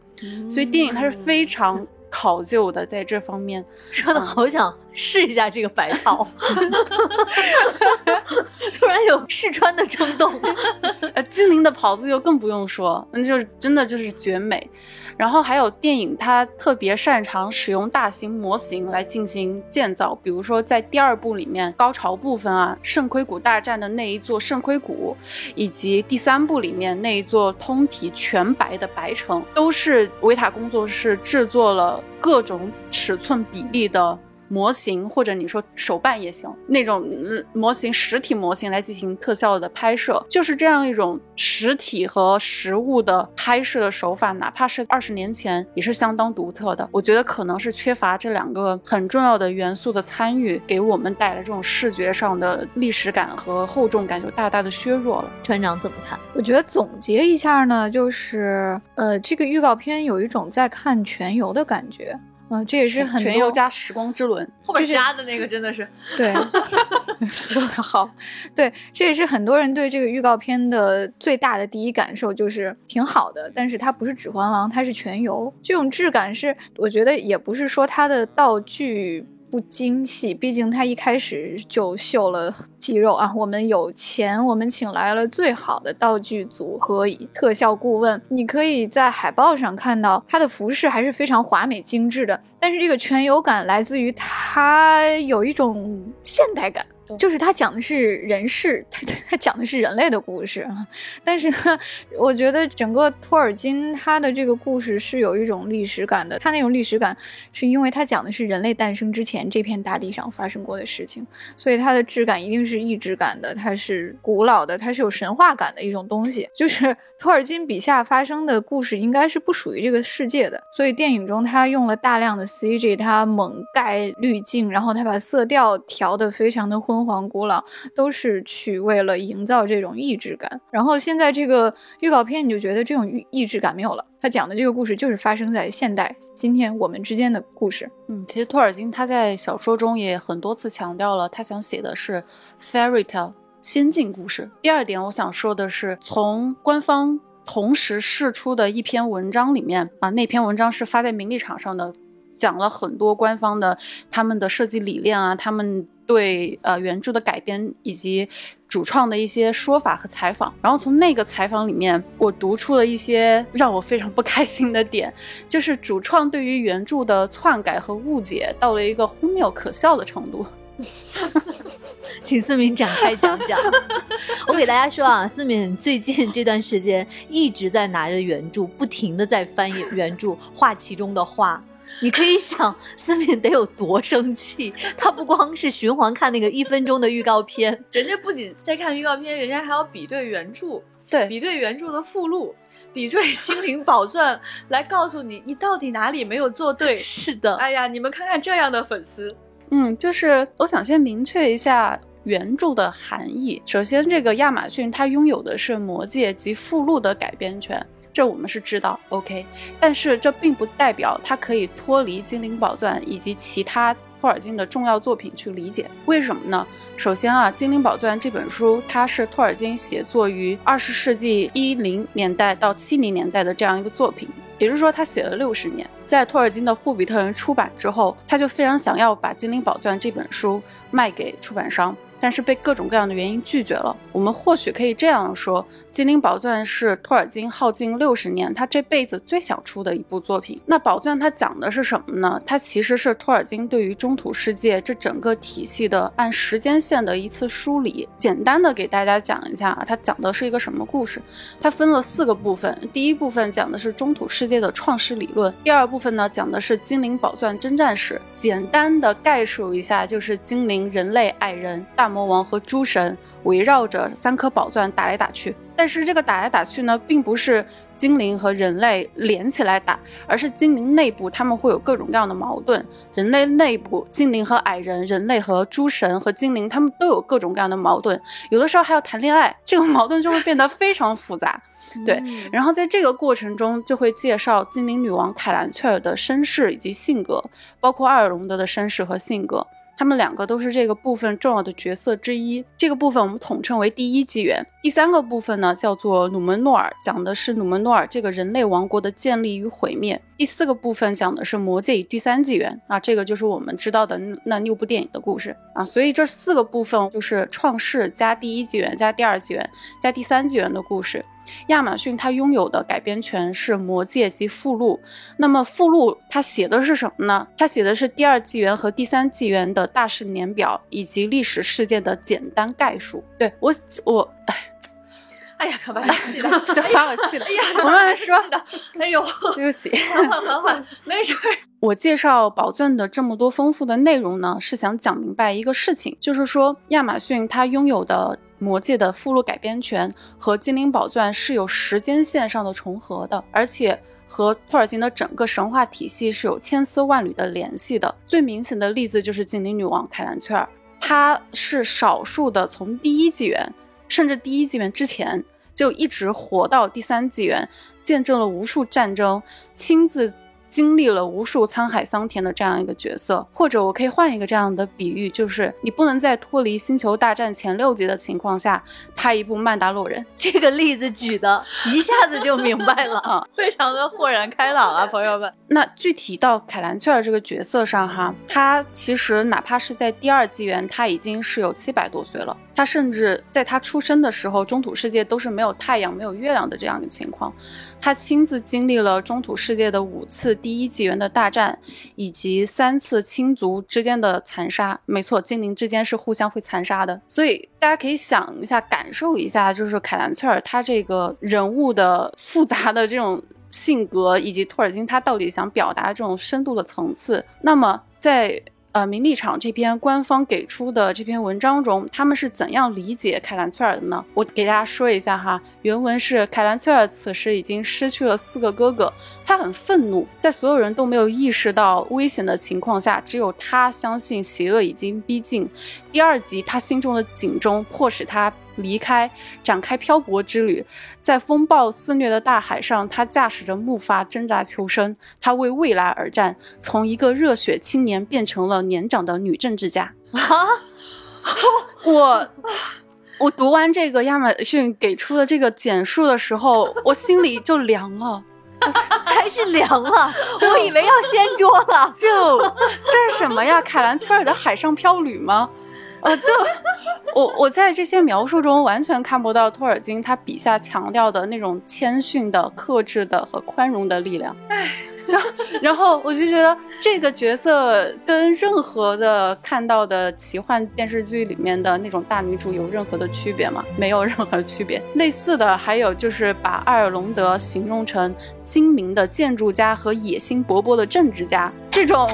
所以电影它是非常考究的，在这方面。(laughs) 说的好想试一下这个白袍，(laughs) 突然有试穿的冲动。(laughs) 呃，精灵的袍子就更不用说，那就是真的就是绝美。然后还有电影，它特别擅长使用大型模型来进行建造，比如说在第二部里面高潮部分啊，圣盔谷大战的那一座圣盔谷，以及第三部里面那一座通体全白的白城，都是维塔工作室制作了各种尺寸比例的。模型或者你说手办也行，那种模型实体模型来进行特效的拍摄，就是这样一种实体和实物的拍摄的手法，哪怕是二十年前也是相当独特的。我觉得可能是缺乏这两个很重要的元素的参与，给我们带来这种视觉上的历史感和厚重感就大大的削弱了。船长怎么看？我觉得总结一下呢，就是呃，这个预告片有一种在看全游的感觉。嗯、这也是很全多游加时光之轮，后边加的那个真的是，(laughs) (laughs) 对，说的好，对，这也是很多人对这个预告片的最大的第一感受，就是挺好的，但是它不是《指环王》，它是全游，这种质感是我觉得也不是说它的道具。不精细，毕竟他一开始就秀了肌肉啊！我们有钱，我们请来了最好的道具组和特效顾问。你可以在海报上看到他的服饰还是非常华美精致的，但是这个全游感来自于它有一种现代感。就是它讲的是人世，它它讲的是人类的故事啊。但是呢，我觉得整个托尔金他的这个故事是有一种历史感的。他那种历史感，是因为他讲的是人类诞生之前这片大地上发生过的事情，所以它的质感一定是意志感的，它是古老的，它是有神话感的一种东西。就是托尔金笔下发生的故事应该是不属于这个世界的，所以电影中他用了大量的 CG，它猛盖滤镜，然后它把色调调得非常的昏黄古老，都是去为了营造这种异质感。然后现在这个预告片，你就觉得这种异质感没有了。他讲的这个故事就是发生在现代今天我们之间的故事。嗯，其实托尔金他在小说中也很多次强调了，他想写的是 fairy tale 先进故事。第二点，我想说的是，从官方同时释出的一篇文章里面啊，那篇文章是发在名利场上的，讲了很多官方的他们的设计理念啊，他们对呃原著的改编以及。主创的一些说法和采访，然后从那个采访里面，我读出了一些让我非常不开心的点，就是主创对于原著的篡改和误解到了一个荒谬可笑的程度。(laughs) 请思敏展开讲讲。(laughs) 我给大家说啊，思敏最近这段时间一直在拿着原著，不停的在翻译原著，画其中的画。你可以想，(laughs) 思敏得有多生气？他不光是循环看那个一分钟的预告片，人家不仅在看预告片，人家还要比对原著，对，比对原著的附录，比对《精灵宝钻》，来告诉你你到底哪里没有做对。是的，哎呀，你们看看这样的粉丝，嗯，就是我想先明确一下原著的含义。首先，这个亚马逊它拥有的是《魔戒》及附录的改编权。这我们是知道，OK，但是这并不代表它可以脱离《精灵宝钻》以及其他托尔金的重要作品去理解。为什么呢？首先啊，《精灵宝钻》这本书它是托尔金写作于二十世纪一零年代到七零年代的这样一个作品，也就是说他写了六十年。在托尔金的《霍比特人》出版之后，他就非常想要把《精灵宝钻》这本书卖给出版商。但是被各种各样的原因拒绝了。我们或许可以这样说：《精灵宝钻》是托尔金耗尽六十年，他这辈子最想出的一部作品。那宝钻它讲的是什么呢？它其实是托尔金对于中土世界这整个体系的按时间线的一次梳理。简单的给大家讲一下，它讲的是一个什么故事？它分了四个部分。第一部分讲的是中土世界的创世理论。第二部分呢，讲的是精灵宝钻征战史。简单的概述一下，就是精灵、人类、矮人、大。魔王和诸神围绕着三颗宝钻打来打去，但是这个打来打去呢，并不是精灵和人类连起来打，而是精灵内部他们会有各种各样的矛盾，人类内部精灵和矮人，人类和诸神和精灵他们都有各种各样的矛盾，有的时候还要谈恋爱，这个矛盾就会变得非常复杂。对，然后在这个过程中就会介绍精灵女王凯兰翠尔的身世以及性格，包括阿尔隆德的身世和性格。他们两个都是这个部分重要的角色之一。这个部分我们统称为第一纪元。第三个部分呢，叫做努门诺尔，讲的是努门诺尔这个人类王国的建立与毁灭。第四个部分讲的是魔戒与第三纪元啊，这个就是我们知道的那六部电影的故事啊。所以这四个部分就是创世加第一纪元加第二纪元加第三纪元的故事。亚马逊它拥有的改编权是《魔戒》及附录。那么附录它写的是什么呢？它写的是第二纪元和第三纪元的大事年表以及历史事件的简单概述。对我，我，哎，哎呀，可把我气的，(laughs) 把我气的。哎呀，我慢慢说。哎呦，(laughs) 对不起，(laughs) 缓缓缓缓，没事。我介绍宝钻的这么多丰富的内容呢，是想讲明白一个事情，就是说亚马逊它拥有的。魔戒的附录改编权和精灵宝钻是有时间线上的重合的，而且和托尔金的整个神话体系是有千丝万缕的联系的。最明显的例子就是精灵女王凯兰翠尔，她是少数的从第一纪元，甚至第一纪元之前就一直活到第三纪元，见证了无数战争，亲自。经历了无数沧海桑田的这样一个角色，或者我可以换一个这样的比喻，就是你不能在脱离星球大战前六集的情况下拍一部曼达洛人。(laughs) 这个例子举的一下子就明白了啊，(laughs) 非常的豁然开朗啊，(laughs) 朋友们。那具体到凯兰雀儿这个角色上哈，他其实哪怕是在第二纪元，他已经是有七百多岁了。他甚至在他出生的时候，中土世界都是没有太阳、没有月亮的这样一个情况。他亲自经历了中土世界的五次第一纪元的大战，以及三次亲族之间的残杀。没错，精灵之间是互相会残杀的。所以大家可以想一下，感受一下，就是凯兰翠尔他这个人物的复杂的这种性格，以及托尔金他到底想表达这种深度的层次。那么在。呃名利场这篇官方给出的这篇文章中，他们是怎样理解凯兰崔尔的呢？我给大家说一下哈，原文是凯兰崔尔此时已经失去了四个哥哥，他很愤怒，在所有人都没有意识到危险的情况下，只有他相信邪恶已经逼近。第二集，他心中的警钟迫使他。离开，展开漂泊之旅，在风暴肆虐的大海上，他驾驶着木筏挣扎求生。他为未来而战，从一个热血青年变成了年长的女政治家。(laughs) 啊！我我读完这个亚马逊给出的这个简述的时候，我心里就凉了，(laughs) 才是凉了，(laughs) 我以为要掀桌了。就这是什么呀？凯兰崔尔的海上漂旅吗？呃，就我我在这些描述中完全看不到托尔金他笔下强调的那种谦逊的、克制的和宽容的力量。唉。然后，然后我就觉得这个角色跟任何的看到的奇幻电视剧里面的那种大女主有任何的区别吗？没有任何区别。类似的还有就是把艾尔隆德形容成精明的建筑家和野心勃勃的政治家，这种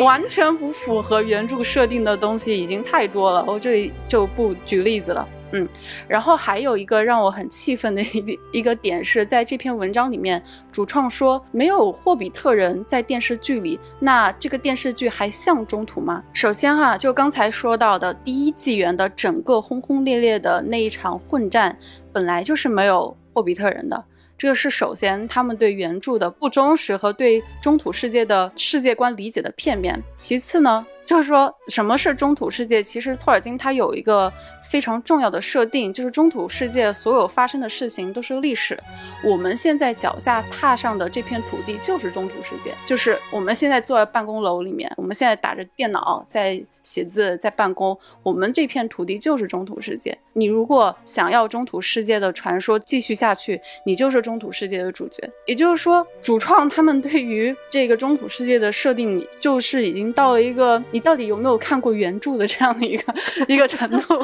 完全不符合原著设定的东西已经太多了。我这里就不举例子了。嗯，然后还有一个让我很气愤的一一个点是在这篇文章里面，主创说没有霍比特人在电视剧里，那这个电视剧还像中土吗？首先哈，就刚才说到的第一纪元的整个轰轰烈烈的那一场混战，本来就是没有霍比特人的。这是首先他们对原著的不忠实和对中土世界的世界观理解的片面。其次呢，就是说什么是中土世界？其实托尔金他有一个非常重要的设定，就是中土世界所有发生的事情都是历史。我们现在脚下踏上的这片土地就是中土世界，就是我们现在坐在办公楼里面，我们现在打着电脑在。写字在办公，我们这片土地就是中土世界。你如果想要中土世界的传说继续下去，你就是中土世界的主角。也就是说，主创他们对于这个中土世界的设定，就是已经到了一个你到底有没有看过原著的这样的一个一个程度。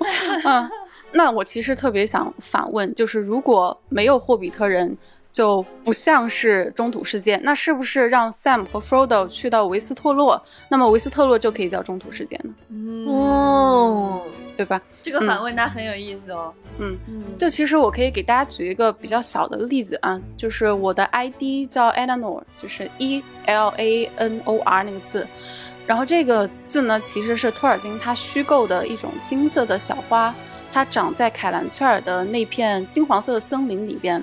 (laughs) 嗯，那我其实特别想反问，就是如果没有霍比特人。就不像是中土世界，那是不是让 Sam 和 Frodo 去到维斯特洛，那么维斯特洛就可以叫中土世界呢？哦，对吧？这个反问他很有意思哦。嗯嗯，就其实我可以给大家举一个比较小的例子啊，就是我的 ID 叫 Eleanor，就是 E L A N O R 那个字，然后这个字呢其实是托尔金他虚构的一种金色的小花。它长在凯兰崔尔的那片金黄色的森林里边，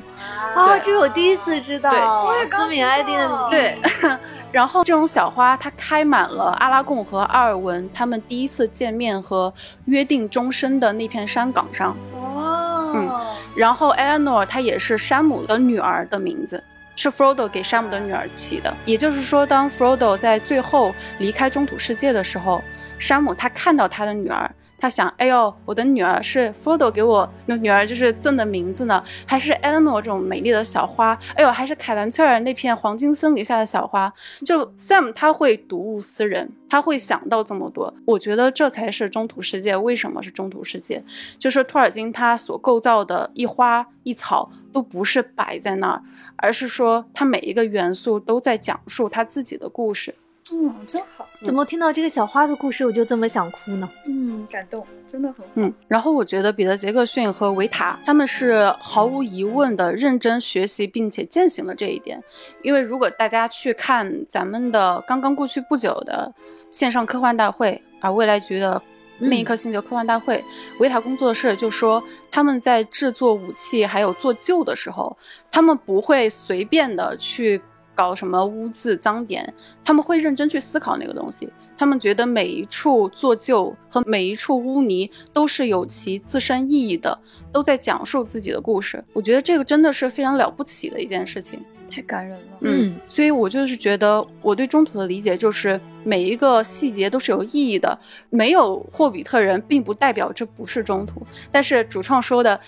啊，这是我第一次知道。对，斯敏埃蒂的对。(laughs) 然后这种小花，它开满了阿拉贡和阿尔文他们第一次见面和约定终身的那片山岗上。哦。嗯。然后 Eleanor 她也是山姆的女儿的名字，是 Frodo 给山姆的女儿起的。也就是说，当 Frodo 在最后离开中土世界的时候，山姆他看到他的女儿。他想，哎呦，我的女儿是 Frodo 给我那女儿就是赠的名字呢，还是 Eleanor 这种美丽的小花？哎呦，还是凯兰崔尔那片黄金森林下的小花？就 Sam 他会睹物思人，他会想到这么多。我觉得这才是中土世界为什么是中土世界，就是托尔金他所构造的一花一草都不是摆在那儿，而是说它每一个元素都在讲述他自己的故事。嗯，真好。怎么听到这个小花的故事，我就这么想哭呢？嗯，感动，真的很好。嗯，然后我觉得彼得·杰克逊和维塔他们是毫无疑问的认真学习并且践行了这一点。因为如果大家去看咱们的刚刚过去不久的线上科幻大会啊，未来局的另一颗星球科幻大会，维塔工作室就说他们在制作武器还有做旧的时候，他们不会随便的去。搞什么污渍脏点，他们会认真去思考那个东西。他们觉得每一处做旧和每一处污泥都是有其自身意义的，都在讲述自己的故事。我觉得这个真的是非常了不起的一件事情，太感人了。嗯，所以我就是觉得我对中土的理解就是每一个细节都是有意义的。没有霍比特人，并不代表这不是中土。但是主创说的。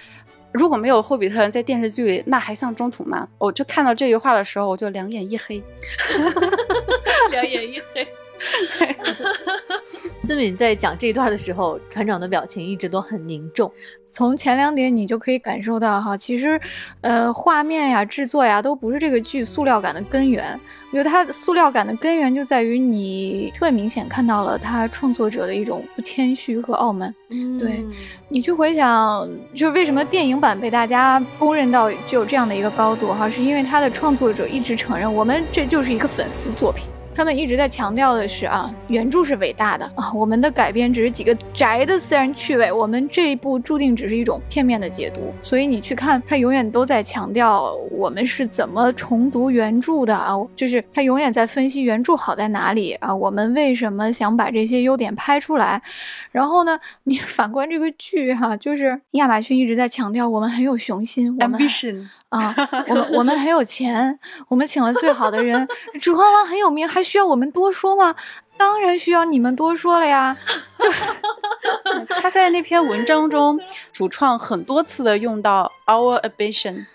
如果没有霍比特人在电视剧里，那还像中土吗？我就看到这句话的时候，我就两眼一黑，(laughs) 两眼一黑。(laughs) 思敏在讲这一段的时候，船长的表情一直都很凝重。从前两点你就可以感受到哈，其实，呃，画面呀、制作呀，都不是这个剧塑料感的根源。我觉得它塑料感的根源就在于你特别明显看到了它创作者的一种不谦虚和傲慢。嗯对你去回想，就是为什么电影版被大家公认到具有这样的一个高度哈，是因为它的创作者一直承认，我们这就是一个粉丝作品。他们一直在强调的是啊，原著是伟大的啊，我们的改编只是几个宅的私人趣味，我们这一部注定只是一种片面的解读。所以你去看，他永远都在强调我们是怎么重读原著的啊，就是他永远在分析原著好在哪里啊，我们为什么想把这些优点拍出来。然后呢，你反观这个剧哈，就是亚马逊一直在强调我们很有雄心，ambition。啊，我们我们很有钱，我们请了最好的人，指环王很有名，还需要我们多说吗？当然需要你们多说了呀。就 (laughs) 他在那篇文章中，主创很多次的用到 our ambition，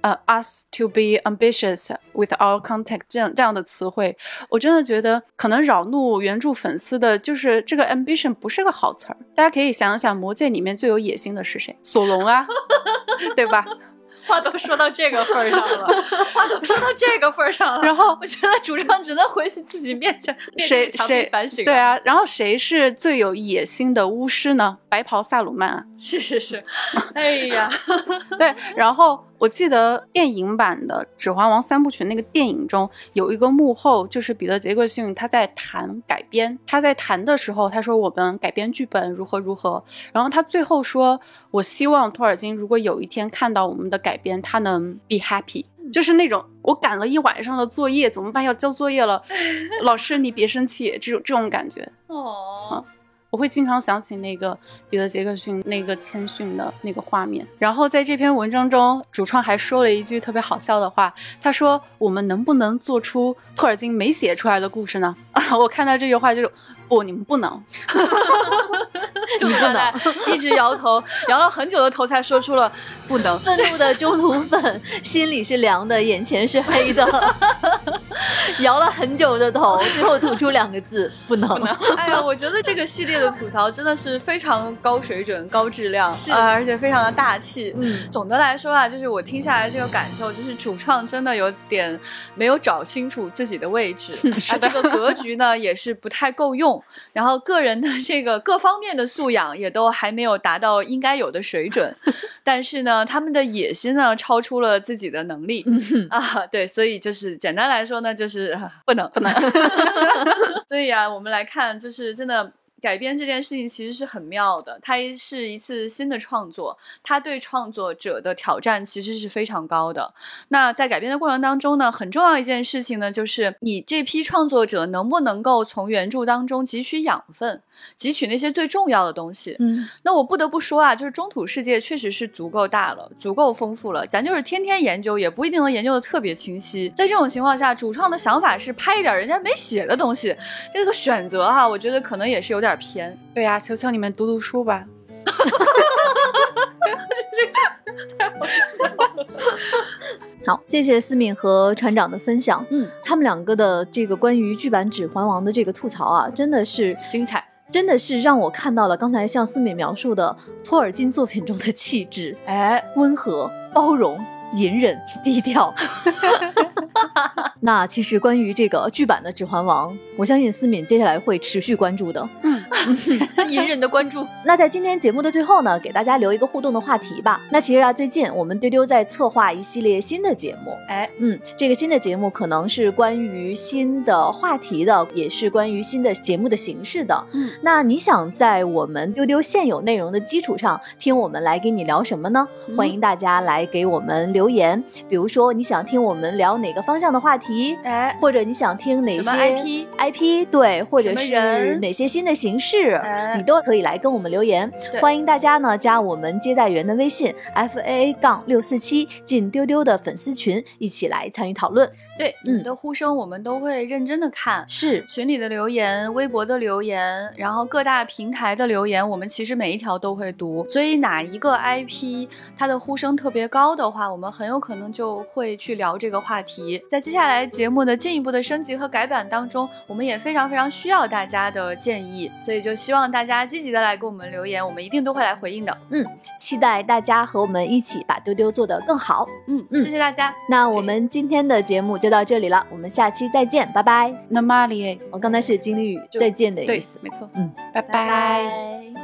呃，us to be ambitious with our contact 这样这样的词汇，我真的觉得可能扰怒原著粉丝的就是这个 ambition 不是个好词儿。大家可以想想，魔戒里面最有野心的是谁？索隆啊，对吧？话都说到这个份儿上了，(laughs) 话都说到这个份儿上了，然后我觉得主唱只能回去自己面前谁谁反省。对啊，然后谁是最有野心的巫师呢？白袍萨鲁曼啊！是是是，哎呀，(laughs) 对。然后我记得电影版的《指环王》三部曲那个电影中有一个幕后，就是彼得·杰克逊他在谈改编，他在谈的时候他说我们改编剧本如何如何，然后他最后说我希望托尔金如果有一天看到我们的改编，他能 be happy，就是那种我赶了一晚上的作业怎么办？要交作业了，(laughs) 老师你别生气，这种这种感觉哦。我会经常想起那个彼得·杰克逊那个谦逊的那个画面。然后在这篇文章中，主创还说了一句特别好笑的话，他说：“我们能不能做出托尔金没写出来的故事呢？”啊，(laughs) 我看到这句话就。不，你们不能，(laughs) (laughs) 你不能，一直摇头，摇了很久的头才说出了不能。愤怒的中途粉，心里是凉的，眼前是黑的，(laughs) 摇了很久的头，最后吐出两个字：不能。哎呀，我觉得这个系列的吐槽真的是非常高水准、高质量，啊，而且非常的大气。嗯，总的来说啊，就是我听下来这个感受，就是主创真的有点没有找清楚自己的位置，啊，这个格局呢也是不太够用。然后个人的 (laughs) 这个各方面的素养也都还没有达到应该有的水准，(laughs) 但是呢，他们的野心呢超出了自己的能力啊，对，所以就是简单来说呢，就是 (laughs) 不能不能。所以啊，我们来看，就是真的。改编这件事情其实是很妙的，它是一次新的创作，它对创作者的挑战其实是非常高的。那在改编的过程当中呢，很重要一件事情呢，就是你这批创作者能不能够从原著当中汲取养分，汲取那些最重要的东西。嗯，那我不得不说啊，就是中土世界确实是足够大了，足够丰富了，咱就是天天研究也不一定能研究的特别清晰。在这种情况下，主创的想法是拍一点人家没写的东西，这个选择哈，我觉得可能也是有点。偏，对呀，求求你们读读书吧。(laughs) 好，谢谢思敏和船长的分享。嗯，他们两个的这个关于剧版《指环王》的这个吐槽啊，真的是精彩，真的是让我看到了刚才向思敏描述的托尔金作品中的气质。哎，温和、包容、隐忍、低调。(laughs) 那其实关于这个剧版的《指环王》，我相信思敏接下来会持续关注的。(laughs) 嗯，隐忍的关注。那在今天节目的最后呢，给大家留一个互动的话题吧。那其实啊，最近我们丢丢在策划一系列新的节目。哎，嗯，这个新的节目可能是关于新的话题的，也是关于新的节目的形式的。嗯，那你想在我们丢丢现有内容的基础上，听我们来给你聊什么呢？欢迎大家来给我们留言。比如说，你想听我们聊哪个方向的话题？哎，或者你想听哪些 IP？IP 对，或者是哪些新的形式，你都可以来跟我们留言。欢迎大家呢加我们接待员的微信 f a a 杠六四七，进丢丢的粉丝群，一起来参与讨论。对，你们的呼声我们都会认真的看，是群里的留言、微博的留言，然后各大平台的留言，我们其实每一条都会读。所以哪一个 IP 它的呼声特别高的话，我们很有可能就会去聊这个话题。在接下来节目的进一步的升级和改版当中，我们也非常非常需要大家的建议。所以以就希望大家积极的来给我们留言，我们一定都会来回应的。嗯期待大家和我们一起把丢丢做得更好。嗯，嗯谢谢大家。那我们今天的节目就到这里了，我们下期再见，拜拜。那玛丽，我刚才是金立语再见的意对思，。没错，嗯，拜拜拜